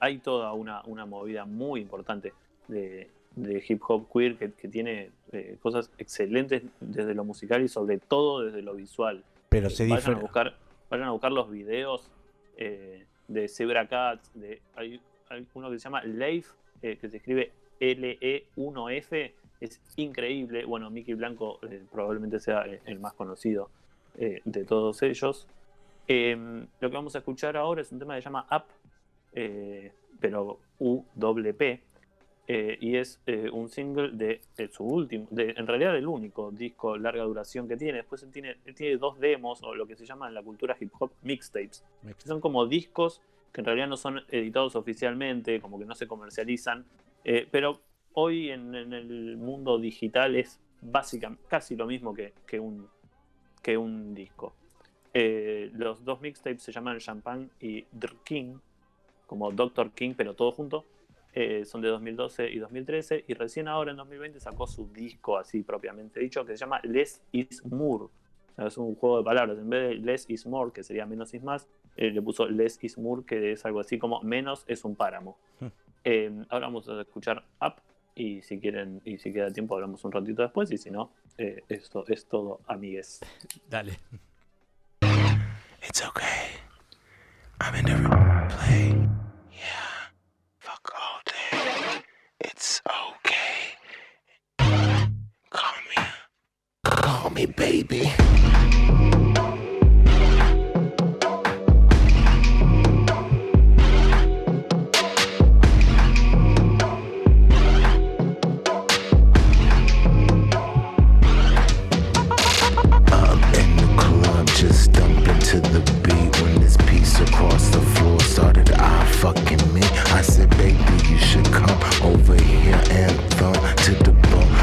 Speaker 4: Hay toda una, una movida muy importante de, de hip hop queer que, que tiene eh, cosas excelentes desde lo musical y sobre todo desde lo visual.
Speaker 3: Pero
Speaker 4: Eh,
Speaker 3: se
Speaker 4: vayan, a buscar, vayan a buscar los videos eh, de Zebra Cats, de, hay, hay uno que se llama Leif, que se escribe L-E-1-F, es increíble. Bueno, Mickey Blanco probablemente sea el más conocido de todos ellos. Em, lo que vamos a escuchar ahora es un tema que se llama Up, pero U-P-P, eh, y es eh, un single de, de su último, de, en realidad el único disco larga duración que tiene. Después él tiene, él tiene dos demos, o lo que se llama en la cultura hip hop mixtapes. que Son como discos que en realidad no son editados oficialmente, como que no se comercializan, eh, pero hoy en, en el mundo digital es básicamente casi lo mismo que, que un, que un disco. Eh, los dos mixtapes se llaman Champagne y Dr. King, como Dr. King, pero todo junto. Eh, son de 2012 y 2013 y recién ahora en 2020 sacó su disco así propiamente dicho que se llama Less is More. O sea, es un juego de palabras. En vez de Less is More, que sería menos is más, eh, le puso Less is More, que es algo así como menos es un páramo. Eh, ahora vamos a escuchar Up y si quieren y si queda tiempo hablamos un ratito después y si no, eh, esto es todo, amigues.
Speaker 2: Dale.
Speaker 16: It's okay. I'm in every play. It's okay. Call me. Call me, baby.
Speaker 18: the beat when this piece across the floor started I fucking me should come over here and thump to the bone.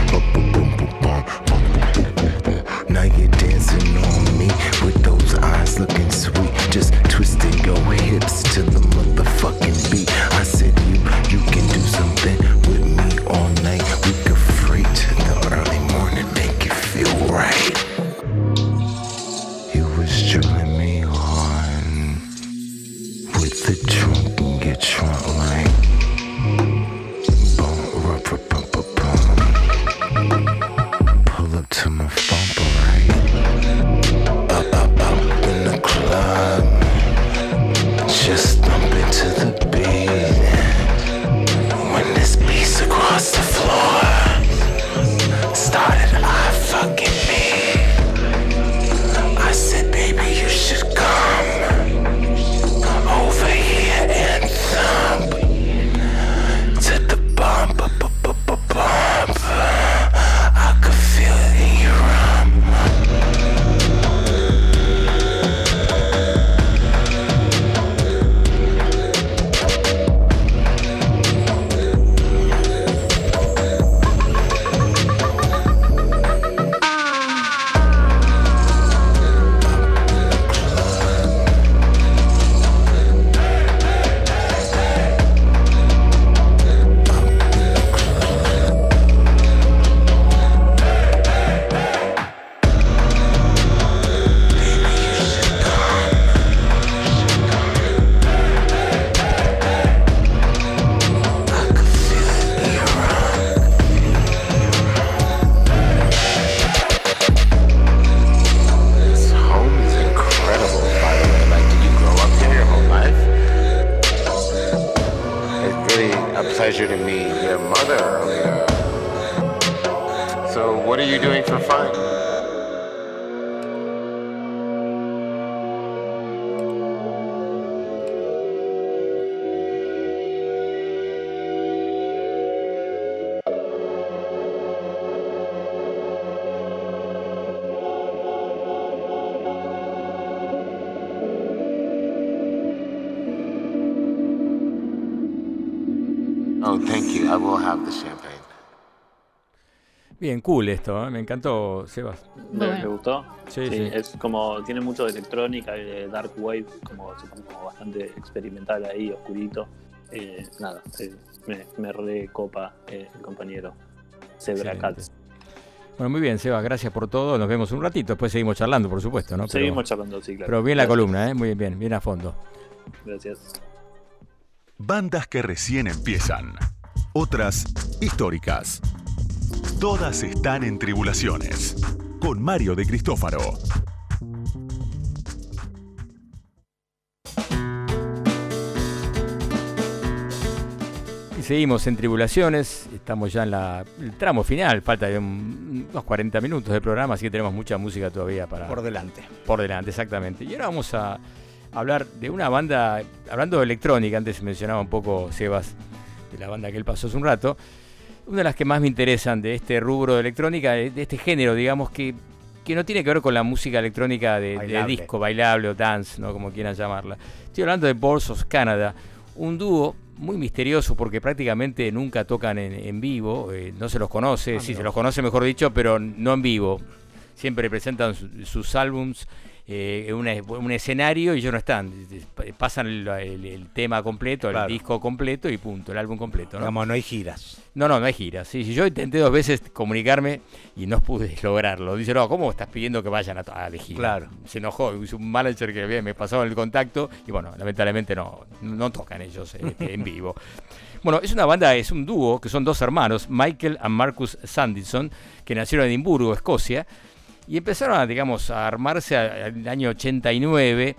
Speaker 2: Bien, cool esto, ¿eh? me encantó, Sebas.
Speaker 4: ¿Le, gustó?
Speaker 2: Sí, sí.
Speaker 4: Es como, tiene mucho de electrónica y de dark wave, como, como bastante experimental ahí, oscurito. Eh, nada, eh, me, me recopa eh, el compañero Zebra. Cats.
Speaker 2: Bueno, muy bien, Sebas, gracias por todo. Nos vemos un ratito, después seguimos charlando, por supuesto, ¿no? Pero-
Speaker 4: Seguimos charlando, sí, claro.
Speaker 2: Pero bien la columna, ¿eh? Muy bien, bien a fondo.
Speaker 4: Gracias.
Speaker 1: Bandas que recién empiezan. Otras históricas. Todas están en tribulaciones. Con Mario de Cristófaro.
Speaker 2: Y seguimos en tribulaciones, estamos ya en la, el tramo final, falta de un- unos 40 minutos de programa, así que tenemos mucha música todavía para...
Speaker 3: Por delante.
Speaker 2: Por delante, exactamente. Y ahora vamos a hablar de una banda, hablando de electrónica, antes mencionaba un poco Sebas, de la banda que él pasó hace un rato, una de las que más me interesan de este rubro de electrónica, de de este género, digamos, que, que no tiene que ver con la música electrónica de, disco, bailable o dance, ¿no? como quieran llamarla. Estoy hablando de Balls of Canada, un dúo muy misterioso porque prácticamente nunca tocan en, en vivo, eh, no se los conoce,
Speaker 3: Ah,
Speaker 2: sí, se los conoce mejor dicho, pero no en vivo. Siempre presentan su- sus álbums eh, una- un escenario y ellos no están. Pasan el, el- el tema completo,
Speaker 3: Claro.
Speaker 2: el disco completo y punto, el álbum completo. ¿no?
Speaker 3: Digamos, no hay giras.
Speaker 2: No, no, no hay giras. Sí, sí, yo intenté dos veces comunicarme y no pude lograrlo. Dice, no, ¿cómo estás pidiendo que vayan a, a de gira?
Speaker 3: Claro.
Speaker 2: Se enojó, hizo un manager que me pasaba el contacto y bueno, lamentablemente no, no tocan ellos este, en vivo. Bueno, es una banda, es un dúo que son dos hermanos, Michael y Marcus Sandison, que nacieron en Edimburgo, Escocia, y empezaron a, digamos, a armarse a- en el año 89,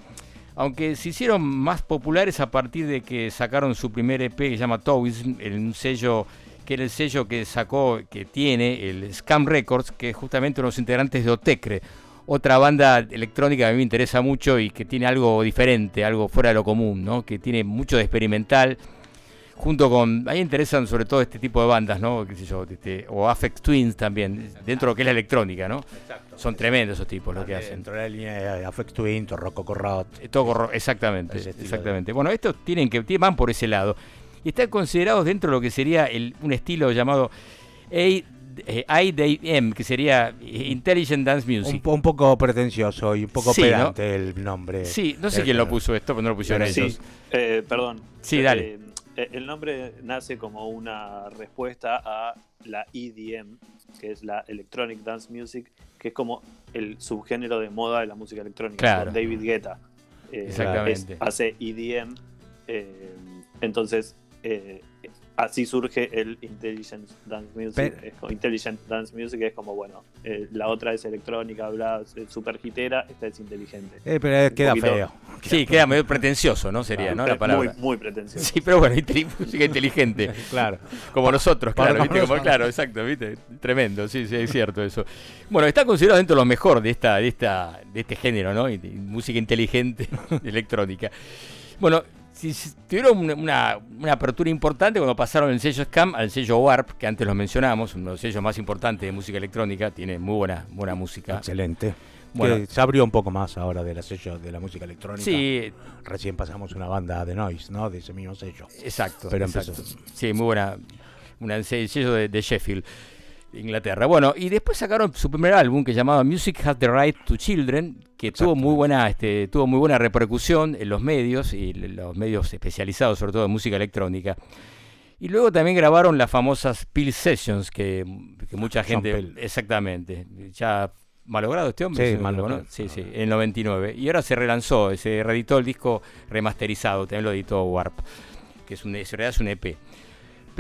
Speaker 2: aunque se hicieron más populares a partir de que sacaron su primer EP que se llama Toys, un sello que era el sello que sacó, que tiene el Scam Records, que es justamente unos integrantes de Otecre, otra banda electrónica que a mí me interesa mucho y que tiene algo diferente, algo fuera de lo común, ¿no? que tiene mucho de experimental, junto con, a mí me interesan sobre todo este tipo de bandas, ¿no? ¿Qué sé yo, este, o Afex Twins también, dentro de lo que es la electrónica, ¿no? Son tremendos esos tipos lo que hacen.
Speaker 3: Dentro de la línea de Afex Twin, Rocco Corrot.
Speaker 2: Eh, todo corro- exactamente, exactamente. Bueno, estos tienen que van por ese lado. y están considerados dentro de lo que sería el, un estilo llamado A eh, IDM, que sería Intelligent Dance Music.
Speaker 3: Un, un poco pretencioso y un poco
Speaker 2: Sí,
Speaker 3: pedante
Speaker 2: ¿no?
Speaker 3: el nombre.
Speaker 2: Sí, no sé quién lo puso esto, pero no lo pusieron
Speaker 4: Sí,
Speaker 2: ellos.
Speaker 4: eh, perdón.
Speaker 2: Sí, dale.
Speaker 4: Eh, el nombre nace como una respuesta a la EDM, que es la Electronic Dance Music, que es como el subgénero de moda de la música electrónica.
Speaker 2: Claro.
Speaker 4: David Guetta. Eh,
Speaker 2: Exactamente.
Speaker 4: es- hace EDM. eh, entonces, eh, así surge el Intelligent Dance Music.
Speaker 3: Pero-
Speaker 4: es como- Intelligent Dance Music es como, bueno, eh, la otra es electrónica, bla, es super hitera, esta es inteligente.
Speaker 3: Eh, pero
Speaker 4: Un
Speaker 3: queda
Speaker 4: poquito-
Speaker 3: feo.
Speaker 2: Sí, queda medio pretencioso, ¿no? Sería,
Speaker 4: Ah,
Speaker 2: ¿no?
Speaker 4: muy-
Speaker 2: La palabra.
Speaker 4: muy pretencioso.
Speaker 2: Sí, pero bueno, música inteligente.
Speaker 3: Claro.
Speaker 2: Como nosotros, claro, claro, exacto, ¿viste? Tremendo, sí, sí, es cierto eso. Bueno, está considerado dentro de lo mejor de esta, de esta, de este género, ¿no? Música inteligente electrónica. Bueno, si, si tuvieron una, una- una apertura importante cuando pasaron el sello Scam al sello Warp, que antes los mencionamos, uno de los sellos más importantes de música electrónica, tiene muy buena, buena música.
Speaker 3: Excelente.
Speaker 2: Bueno.
Speaker 3: Que se abrió un poco más ahora de la sello de la música electrónica.
Speaker 2: Sí.
Speaker 3: Recién pasamos una banda de Noise, ¿no? De ese mismo sello.
Speaker 2: Exacto.
Speaker 3: Pero
Speaker 2: exacto.
Speaker 3: empezó.
Speaker 2: Sí, muy buena. Una el sello de, de Sheffield, Inglaterra. Bueno, y después sacaron su primer álbum que llamaba Music Has the Right to Children, que tuvo muy buena, este, tuvo muy buena repercusión en los medios y los medios especializados, sobre todo en música electrónica. Y luego también grabaron las famosas Peel Sessions, que, que mucha gente. Exactamente. Ya malogrado este hombre.
Speaker 3: Sí, malogrado.
Speaker 2: ¿no? Sí, sí, en el 99. Y ahora se relanzó, se reeditó el disco remasterizado, también lo editó Warp, que es un, en realidad es un EP.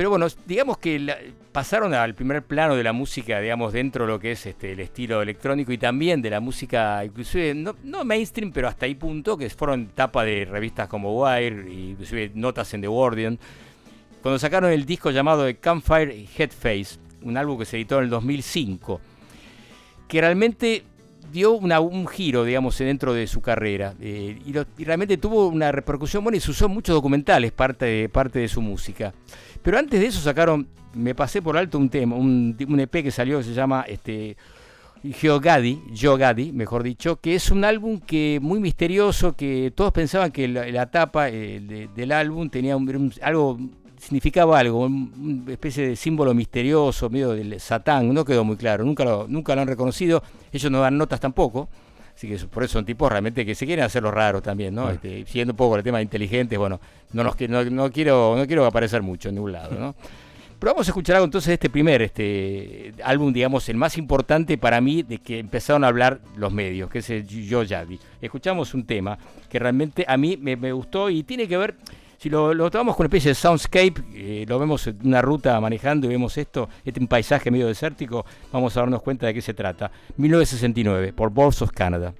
Speaker 2: Pero bueno, digamos que pasaron al primer plano de la música, digamos, dentro de lo que es este, el estilo electrónico y también de la música, inclusive, no, mainstream, pero hasta ahí punto, que fueron tapa de revistas como Wire, y inclusive notas en The Guardian, cuando sacaron el disco llamado The Campfire Headface, un álbum que se editó en el 2005, que realmente dio un giro, digamos, dentro de su carrera. eh, y realmente tuvo una repercusión buena y se usó en muchos documentales, parte de, parte de su música. Pero antes de eso sacaron, me pasé por alto un tema, un, EP que salió que se llama este, Geogadi, Geogadi, mejor dicho, que es un álbum que muy misterioso, que todos pensaban que la, la tapa eh, de- del álbum tenía un- algo, significaba algo, un- una especie de símbolo misterioso, medio del Satán, no quedó muy claro, nunca lo, nunca lo han reconocido, ellos no dan notas tampoco, así que por eso son tipos realmente que se quieren hacer los raros también, ¿no?
Speaker 3: Bueno.
Speaker 2: Este, siguiendo un poco el tema de inteligentes, bueno, no, nos, no, no quiero, no quiero aparecer mucho en ningún lado, ¿no? Pero vamos a escuchar algo entonces de este primer este, álbum, digamos, el más importante para mí de que empezaron a hablar los medios, que es el Yo Yavi. Escuchamos un tema que realmente a mí me, me gustó y tiene que ver, si lo, lo tomamos con una especie de soundscape, eh, lo vemos en una ruta manejando y vemos esto, este paisaje medio desértico, vamos a darnos cuenta de qué se trata. 1969, por Balls of Canada.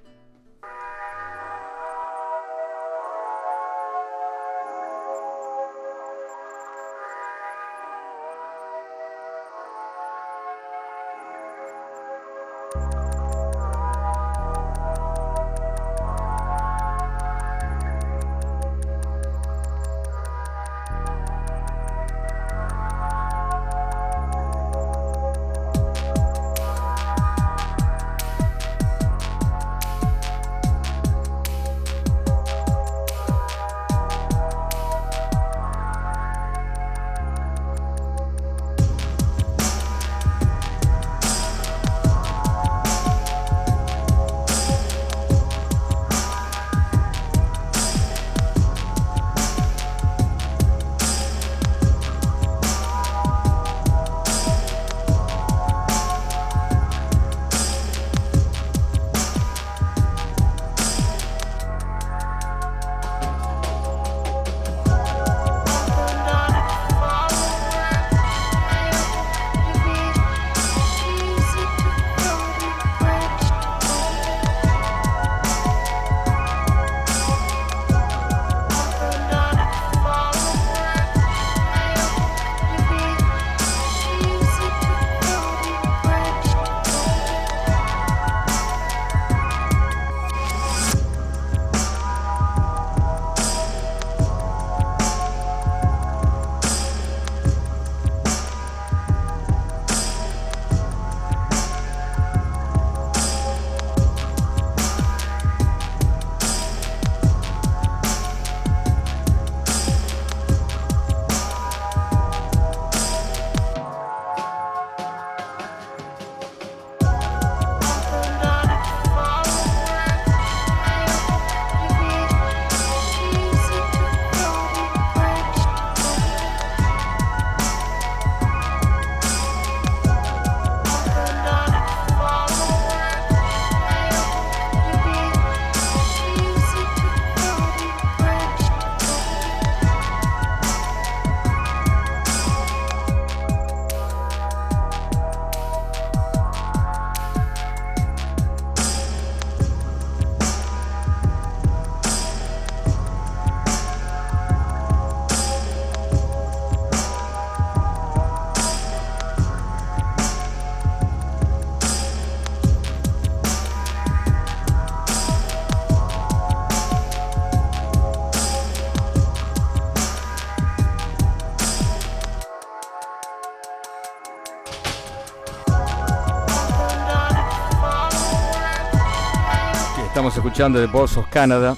Speaker 2: Escuchando The Boss of Canada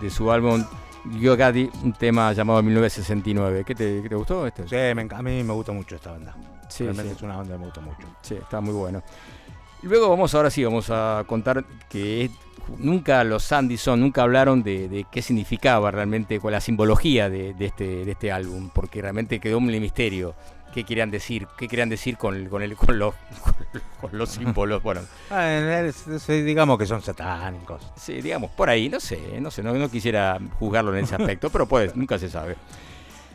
Speaker 2: de su álbum Yo Gaddy, un tema llamado 1969. ¿Qué te, qué te gustó este?
Speaker 3: Sí, me a mí me gusta mucho esta banda.
Speaker 2: Sí,
Speaker 3: Realmente
Speaker 2: sí.
Speaker 3: es una banda que me gusta mucho.
Speaker 2: Sí, está muy bueno. Y luego vamos, ahora sí, vamos a contar que nunca los Sandison nunca hablaron de, de qué significaba realmente con la simbología de, de este, de este álbum, porque realmente quedó un misterio. ¿Qué querían decir? ¿Qué querían decir con, con, el, con, los, con los símbolos? Bueno,
Speaker 3: es- es- digamos que son satánicos.
Speaker 2: Sí, digamos, por ahí, no sé, no sé, no, no quisiera juzgarlo en ese aspecto, pero pues, nunca se sabe.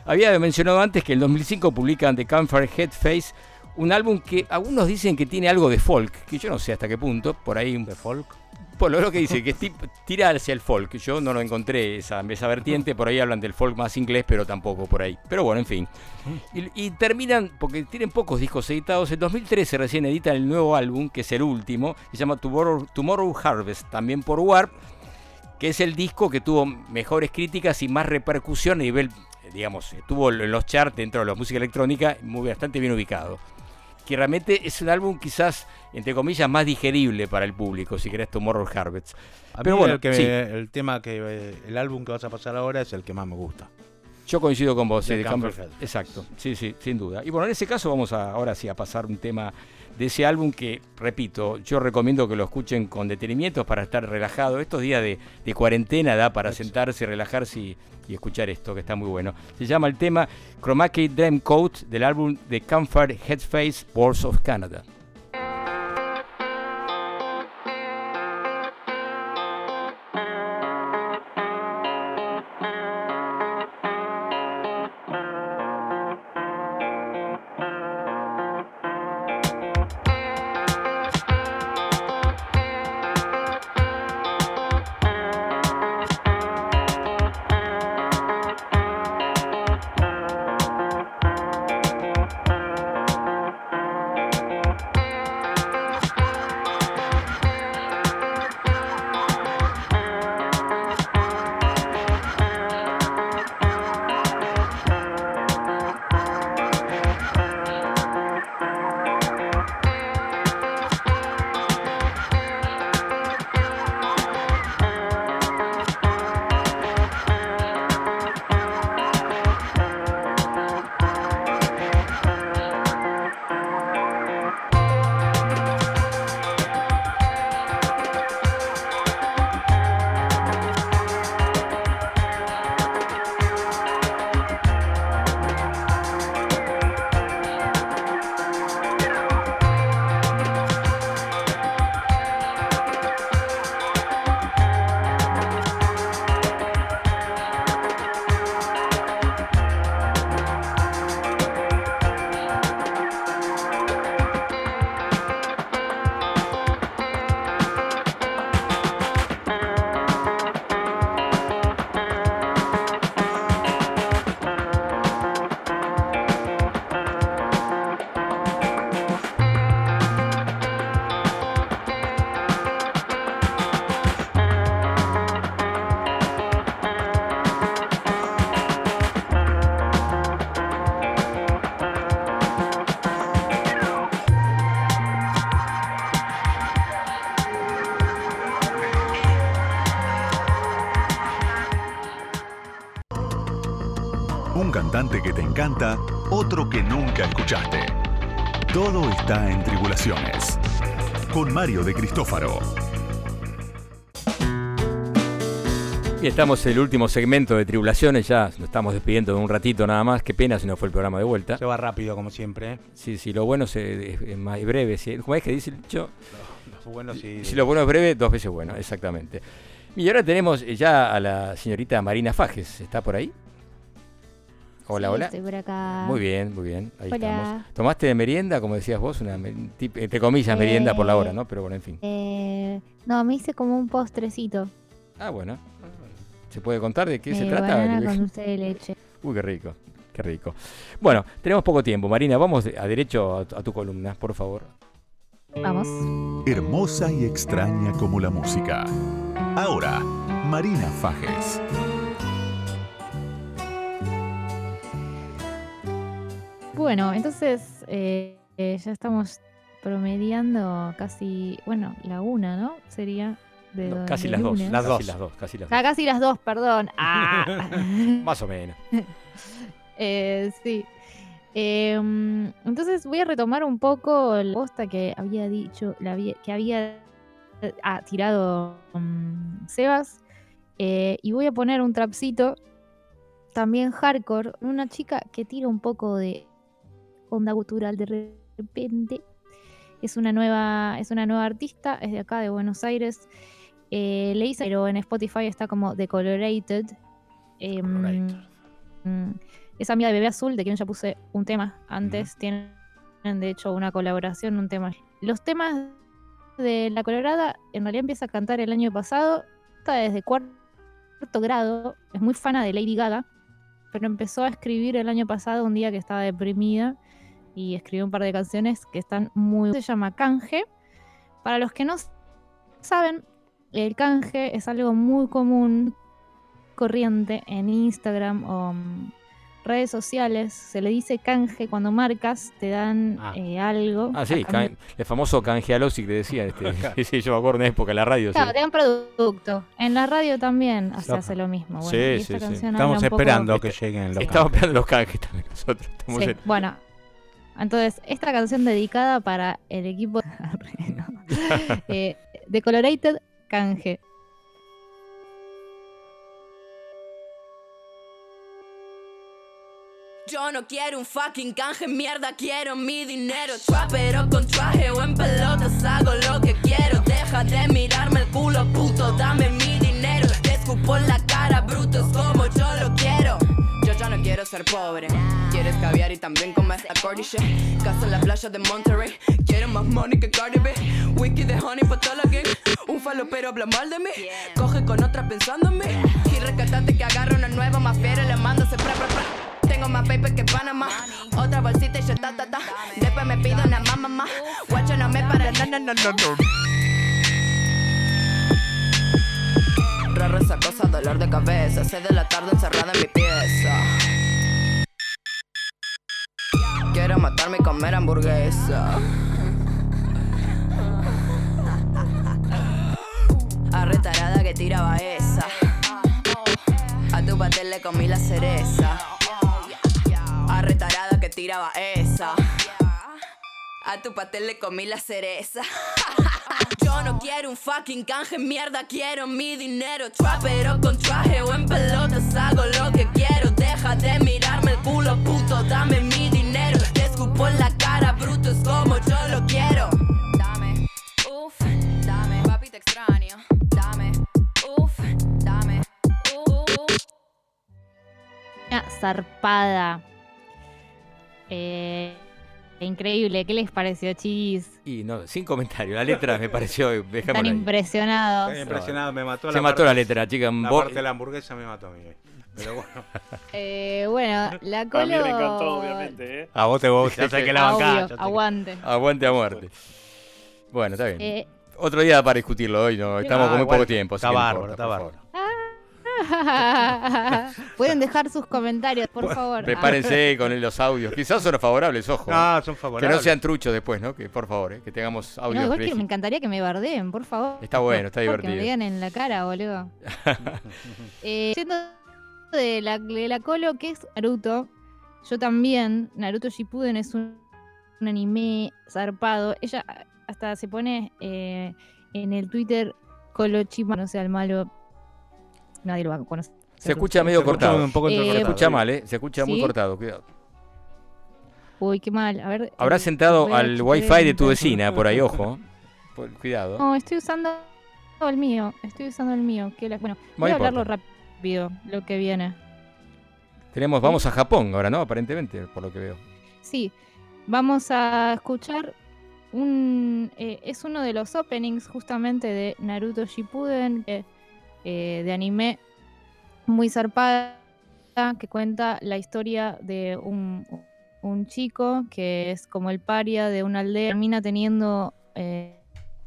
Speaker 2: Había mencionado antes que en 2005 publican The Campfire Headface, un álbum que algunos dicen que tiene algo de folk, que yo no sé hasta qué punto, por ahí... ¿De
Speaker 3: folk?
Speaker 2: Por lo que dice, que tira hacia el folk, yo no lo encontré esa, esa vertiente, por ahí hablan del folk más inglés, pero tampoco por ahí. Pero bueno, en fin. Y, y terminan, porque tienen pocos discos editados, en 2013 recién editan el nuevo álbum, que es el último, se llama Tomorrow, Tomorrow Harvest, también por Warp, que es el disco que tuvo mejores críticas y más repercusión a nivel, digamos, estuvo en los charts dentro de la música electrónica, muy bastante bien ubicado. Que realmente es un álbum quizás, entre comillas, más digerible para el público, si querés Tomorrow Harvest.
Speaker 3: A mí
Speaker 2: Pero bueno,
Speaker 3: el, que
Speaker 2: sí,
Speaker 3: el tema que eh, el álbum que vas a pasar ahora es el que más me gusta.
Speaker 2: Yo coincido con vos,
Speaker 3: de
Speaker 2: de. Exacto, sí, sí, sin duda. Y bueno, en ese caso vamos a, ahora sí a pasar un tema de ese álbum que, repito, yo recomiendo que lo escuchen con detenimiento para estar relajado. Estos días de, de cuarentena da para sentarse, relajarse y, y escuchar esto, que está muy bueno. Se llama el tema Chroma Key Dream Coat del álbum The Campfire Headface Wars of Canada.
Speaker 1: Escuchaste. Todo está en Tribulaciones. Con Mario de Cristófaro.
Speaker 2: Y estamos en el último segmento de Tribulaciones, ya nos estamos despidiendo de un ratito nada más. Qué pena si no fue el programa de vuelta.
Speaker 3: Se va rápido, como siempre. ¿eh?
Speaker 2: Sí, sí, lo bueno se- es, es más breve. Si, ¿Cómo es que dice el dicho?
Speaker 3: Lo bueno sí.
Speaker 2: Si lo bueno es breve, dos veces bueno, exactamente. Y ahora tenemos ya a la señorita Marina Fajes. ¿Está por ahí? Hola,
Speaker 5: Sí,
Speaker 2: hola.
Speaker 5: Estoy por acá.
Speaker 2: Muy bien, muy bien. Ahí
Speaker 5: Hola.
Speaker 2: estamos. ¿Tomaste de merienda, como decías vos? Una, entre comillas, merienda por la hora,
Speaker 5: Eh,
Speaker 2: ¿no? Pero bueno, en fin.
Speaker 5: Eh, no, me hice como un postrecito.
Speaker 2: Ah, bueno. ¿Se puede contar de qué se
Speaker 5: Eh,
Speaker 2: trata?
Speaker 5: con dulce de leche.
Speaker 2: Uy, qué rico, qué rico. Bueno, tenemos poco tiempo. Marina, vamos a derecho a, a tu columna, por favor.
Speaker 5: Vamos.
Speaker 1: Hermosa y extraña como la música. Ahora, Marina Fajes.
Speaker 5: Bueno, entonces eh, eh, ya estamos promediando casi, bueno, la una, ¿no? Sería de
Speaker 2: No, casi las dos, las
Speaker 3: Casi
Speaker 2: dos,
Speaker 3: las
Speaker 2: las dos, casi las
Speaker 5: Ah,
Speaker 2: dos.
Speaker 5: casi las dos, perdón. Ah.
Speaker 2: Más o menos.
Speaker 5: Eh, sí. Eh, mm, entonces voy a retomar un poco la posta que había dicho, la había- que había ah, tirado mm, Sebas. eh, y voy a poner un trapcito también hardcore. Una chica que tira un poco de onda cultural de repente. Es una nueva, es una nueva artista, es de acá de Buenos Aires. Eh, le hice, pero en Spotify está como Decolorated. Em, mm, es amiga de Bebé Azul, de quien ya puse un tema antes. Tienen, de hecho, una colaboración, un tema. Los temas de La Colorada, en realidad empieza a cantar el año pasado. Está desde cuarto grado. Es muy fana de Lady Gaga. Pero empezó a escribir el año pasado, un día que estaba deprimida. Y escribió un par de canciones que están muy. Se llama Canje. Para los que no saben, el canje es algo muy común, corriente en Instagram o mm, redes sociales. Se le dice canje cuando marcas, te dan eh, algo.
Speaker 2: Ah, sí,
Speaker 5: a
Speaker 2: can- el famoso canjealosi que decía. Este, sí, yo me acuerdo en una época en la radio. sí.
Speaker 5: Claro, te dan producto. En la radio también se
Speaker 2: Loco.
Speaker 5: hace lo mismo. Bueno,
Speaker 2: Sí, sí, sí.
Speaker 3: Estamos
Speaker 5: poco-
Speaker 3: esperando que lleguen los
Speaker 2: Estamos esperando los canjes también nosotros. Estamos
Speaker 5: Sí,
Speaker 2: en-
Speaker 5: bueno, entonces, esta canción dedicada para el equipo no. Eh, de Colorated Canje.
Speaker 19: Yo no quiero un fucking canje, mierda, quiero mi dinero. Trapero con traje o en pelotas, hago lo que quiero. Deja de mirarme el culo, puto, dame mi dinero. Te escupo en la cara, bruto, es como yo lo quiero. Quiero ser pobre. Quieres caviar y también comer la cordiche. Casa en la playa de Monterrey. Quiero más money que Cardi B. Wiki de honey pa' toda la gang. Un falopero habla mal de mí. Coge con otra pensando en mí. Y rescatate que agarra una nueva más fiera y le mando ese pra, pra, pra. Tengo más paper que Panamá. Otra bolsita y yo ta ta ta. Después me pido una mamá más. Guacho no me para. No, no, no, no, no. Rara esa cosa, dolor de cabeza. Seis de la tarde encerrada en mi pieza. Quiero matarme y comer hamburguesa. Arretarada que tiraba esa. A tu pastel le comí la cereza. Arretarada que tiraba esa. A tu pastel le comí la cereza. Yo no quiero un fucking canje, mierda, quiero mi dinero. Trapero con traje o en pelotas, hago lo que quiero. Deja de mirarme el culo, puto, dame mi dinero. Te escupo en la cara, bruto, es como yo lo quiero. Dame, uff, dame, papi, te extraño. Dame, uff, dame, uff.
Speaker 5: Una zarpada. Eh, increíble. ¿Qué les pareció, chis?
Speaker 2: Y no, sin comentario. La letra me pareció.
Speaker 5: Están
Speaker 2: ahí.
Speaker 5: impresionados.
Speaker 3: Estoy impresionado, me mató
Speaker 2: Se
Speaker 3: la
Speaker 2: mató
Speaker 3: parte-
Speaker 2: la letra, chica.
Speaker 3: La parte de la hamburguesa me mató a mí. Pero bueno.
Speaker 5: Eh, bueno, la
Speaker 4: A mí
Speaker 5: colo...
Speaker 4: me encantó, obviamente. ¿eh?
Speaker 3: A vos te gusta, ya sé que la
Speaker 5: Obvio,
Speaker 3: sé que-
Speaker 5: aguante.
Speaker 2: Aguante a muerte. Bueno, está bien.
Speaker 5: Eh,
Speaker 2: Otro día para discutirlo hoy, no, estamos
Speaker 3: Ah,
Speaker 2: con muy
Speaker 3: igual,
Speaker 2: poco tiempo.
Speaker 3: está bárbaro, está bárbaro.
Speaker 5: Pueden dejar sus comentarios, por favor.
Speaker 2: Prepárense con los audios. Quizás son favorables, ojo.
Speaker 3: No,
Speaker 2: ¿eh?
Speaker 3: son
Speaker 2: Que
Speaker 3: favorables.
Speaker 2: no sean truchos después, ¿no? Que por favor, ¿eh? que tengamos
Speaker 5: No,
Speaker 2: audios.
Speaker 5: igual que me encantaría que me bardeen, por favor.
Speaker 2: Está bueno, está
Speaker 5: favor, Que
Speaker 2: divertido.
Speaker 5: me digan en la cara, boludo. Eh, siendo de la, de la Colo, que es Naruto, yo también, Naruto Shippuden es un, un anime zarpado. Ella hasta se pone eh, en el Twitter Colo Chima, no sea el malo. Nadie lo va a conocer.
Speaker 2: Se escucha medio
Speaker 3: Se escucha
Speaker 2: cortado.
Speaker 3: un poco
Speaker 2: Se escucha
Speaker 3: sí.
Speaker 2: mal, ¿eh? Se escucha muy cortado, cuidado.
Speaker 5: Uy, qué mal. A ver.
Speaker 2: Habrás
Speaker 5: eh, a
Speaker 2: al wifi de tu vecina, por ahí, ojo. Por- cuidado.
Speaker 5: No, estoy usando el mío. Estoy usando el mío. que la- bueno,
Speaker 2: No
Speaker 5: voy a hablarlo rápido, lo que viene.
Speaker 2: Tenemos, vamos a Japón ahora, ¿no? Aparentemente, por lo que veo.
Speaker 5: Sí, vamos a escuchar un... eh, es uno de los openings justamente de Naruto Shippuden, que, eh, de anime muy zarpada, que cuenta la historia de un, un chico que es como el paria de una aldea, termina teniendo eh,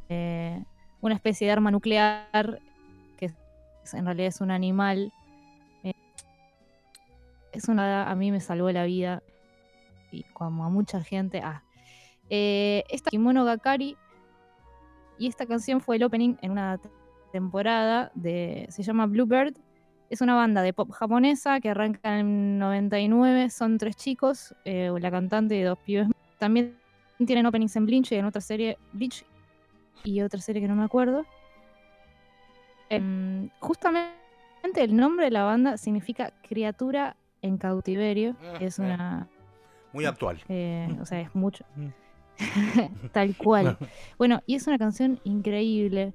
Speaker 5: eh, una especie de arma nuclear, que en realidad es un animal. es una... A mí me salvó la vida y como a mucha gente. Ah. Esta Kimono Gakari y esta canción fue el opening en una temporada de se llama Bluebird. Es una banda de pop japonesa que arranca en el 99. Son tres chicos, eh, la cantante y dos pibes. También tienen openings en Bleach y en otra serie Bleach y otra serie que no me acuerdo. Em, justamente el nombre de la banda significa criatura en cautiverio. Es una
Speaker 3: Muy actual.
Speaker 5: eh, o sea, es mucho. Tal cual. Bueno, y es una canción increíble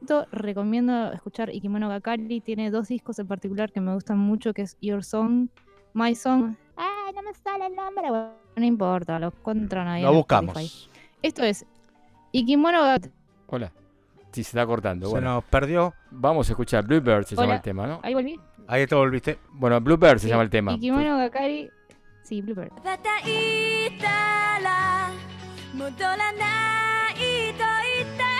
Speaker 5: Fruto, Recomiendo escuchar Ikimono Gakari. Tiene dos discos en particular que me gustan mucho, que es Your Song, My Song. Ay, no me sale el nombre. Bueno, no importa, lo encuentran ahí.
Speaker 3: Lo
Speaker 5: en
Speaker 3: buscamos.
Speaker 5: Spotify. Esto es Ikimono Gakari.
Speaker 2: Hola. Sí, se está cortando.
Speaker 3: Se
Speaker 2: bueno.
Speaker 3: nos perdió.
Speaker 2: Vamos a escuchar Bluebird, se llama
Speaker 5: Hola.
Speaker 2: el tema, ¿no?
Speaker 5: Ahí volví.
Speaker 3: Ahí te volviste.
Speaker 2: Bueno, Bluebird se
Speaker 5: Sí,
Speaker 2: llama el tema.
Speaker 5: Ikimono Gakari. Sí, Bluebird.
Speaker 10: 叩いたら戻らないと言って目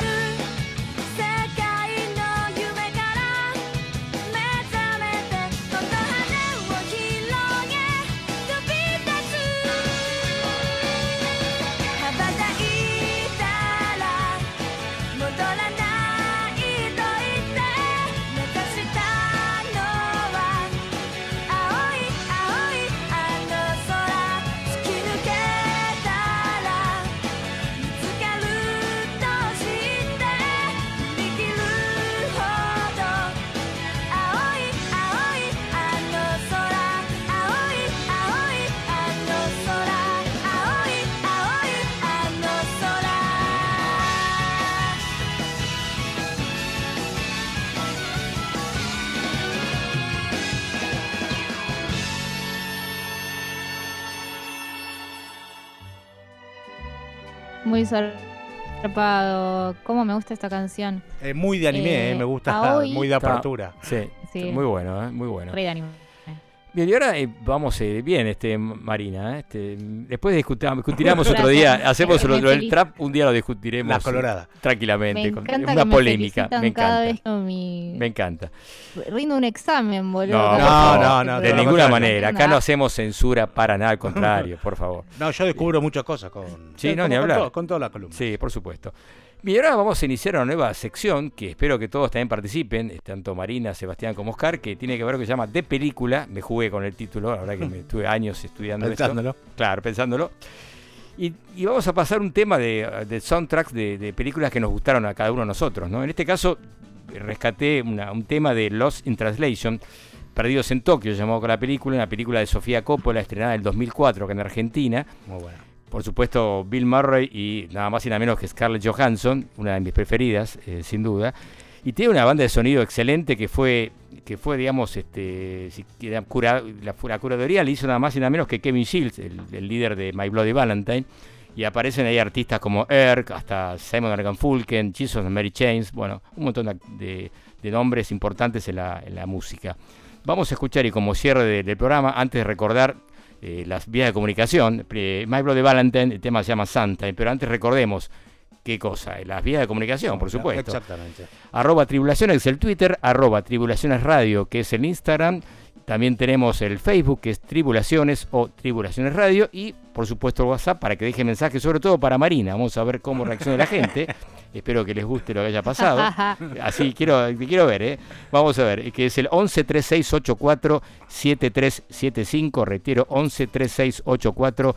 Speaker 5: Muy zarpado. ¿Cómo me gusta esta canción?
Speaker 3: Eh, muy de anime,
Speaker 5: Eh,
Speaker 3: eh, me gusta.
Speaker 5: Aoi-
Speaker 3: Muy de apertura.
Speaker 2: Sí,
Speaker 5: Sí.
Speaker 2: muy bueno, ¿eh? muy bueno.
Speaker 5: Re de anime.
Speaker 2: Bien, y ahora eh, vamos eh, bien, este Marina. ¿eh? Este, después discutiremos otro día. Hacemos lo, del trap, un día lo discutiremos.
Speaker 3: La colorada.
Speaker 2: Tranquilamente.
Speaker 5: Me
Speaker 2: con- una
Speaker 5: me
Speaker 2: polémica. Me
Speaker 5: cada
Speaker 2: encanta.
Speaker 5: vez con mi...
Speaker 2: Me encanta.
Speaker 5: Rindo un examen, boludo.
Speaker 2: No,
Speaker 5: que-
Speaker 3: no, no,
Speaker 2: de ninguna manera. Acá no hacemos censura para nada, al contrario, por favor.
Speaker 3: No, yo descubro muchas cosas con.
Speaker 2: Sí, no, ni
Speaker 3: con
Speaker 2: hablar.
Speaker 3: todo- con toda la columna.
Speaker 2: Sí, por supuesto. Bien, ahora vamos a iniciar una nueva sección que espero que todos también participen, tanto Marina, Sebastián como Oscar, que tiene que ver con lo que se llama De Película. Me jugué con el título, la verdad que me estuve años estudiando
Speaker 3: Pensándolo.
Speaker 2: esto. Claro, pensándolo. Y, y vamos a pasar un tema de, de soundtracks de, de películas que nos gustaron a cada uno de nosotros. ¿no? En este caso, rescaté una- un tema de Lost in Translation, Perdidos en Tokio, llamado con la película, una película de Sofía Coppola, estrenada en el 2004 acá en Argentina.
Speaker 3: Muy buena.
Speaker 2: Por supuesto, Bill Murray y nada más y nada menos que Scarlett Johansson, una de mis preferidas, eh, sin duda. Y tiene una banda de sonido excelente que fue, que fue digamos, este, si quiera, cura- la, la le hizo nada más y nada menos que Kevin Shields, el, líder de My Bloody Valentine. Y aparecen ahí artistas como Erk, hasta Simon Fulken, Jesus and Mary Chains, bueno, un montón de, nombres importantes en la, la música. Vamos a escuchar y como cierre de- del programa, antes de recordar eh, las vías de comunicación, eh, My Bloody Valentine, el tema se llama Santa, pero antes recordemos qué cosa, Eh, las vías de comunicación, por supuesto.
Speaker 3: Exactamente.
Speaker 2: Arroba Tribulaciones es el Twitter, arroba Tribulaciones Radio, que es el Instagram. También tenemos el Facebook, que es Tribulaciones o Tribulaciones Radio. Y, por supuesto, el WhatsApp para que deje mensajes, sobre todo para Marina. Vamos a ver cómo reacciona la gente. Espero que les guste lo que haya pasado. Así quiero, quiero ver, ¿eh? Vamos a ver, que es el 11 3684 7375. Retiro, 11 3684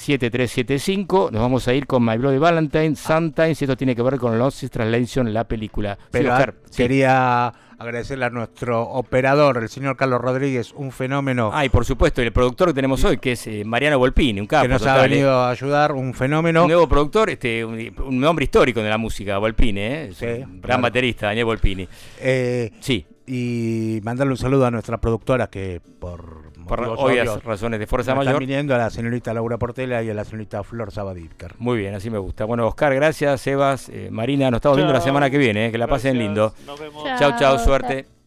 Speaker 2: 7375. Nos vamos a ir con My Bloody Valentine, Sometimes. Y esto tiene que ver con Lost Translation, la película. Sí,
Speaker 3: Pero
Speaker 2: Oscar,
Speaker 3: ah,
Speaker 2: sí.
Speaker 3: quería agradecerle a nuestro operador, el señor Carlos Rodríguez, un fenómeno
Speaker 2: Ah, y por supuesto, el productor que tenemos hoy, que es eh, Mariano Volpini, un capo.
Speaker 3: que nos ha
Speaker 2: ¿eh?
Speaker 3: venido a ayudar, un fenómeno.
Speaker 2: Un nuevo productor, este, un, un nombre histórico de la música, Volpini, ¿eh? Es
Speaker 3: Sí,
Speaker 2: un gran
Speaker 3: claro.
Speaker 2: baterista, Daniel Volpini.
Speaker 3: Eh,
Speaker 2: Sí,
Speaker 3: y mandarle un saludo a nuestra productora que por,
Speaker 2: por obvias
Speaker 3: obvios
Speaker 2: razones de fuerza
Speaker 3: nos están
Speaker 2: mayor.
Speaker 3: viniendo a la señorita Laura Portela y a la señorita Flor Sabadípcar.
Speaker 2: Muy bien, así me gusta. Bueno, Oscar, gracias. Sebas, eh, Marina, nos estamos viendo la
Speaker 4: Chao.
Speaker 2: semana que viene. ¿eh? Que la pasen
Speaker 4: Gracias.
Speaker 2: lindo.
Speaker 4: Nos vemos.
Speaker 2: Chau, chau,
Speaker 5: Chao.
Speaker 2: suerte.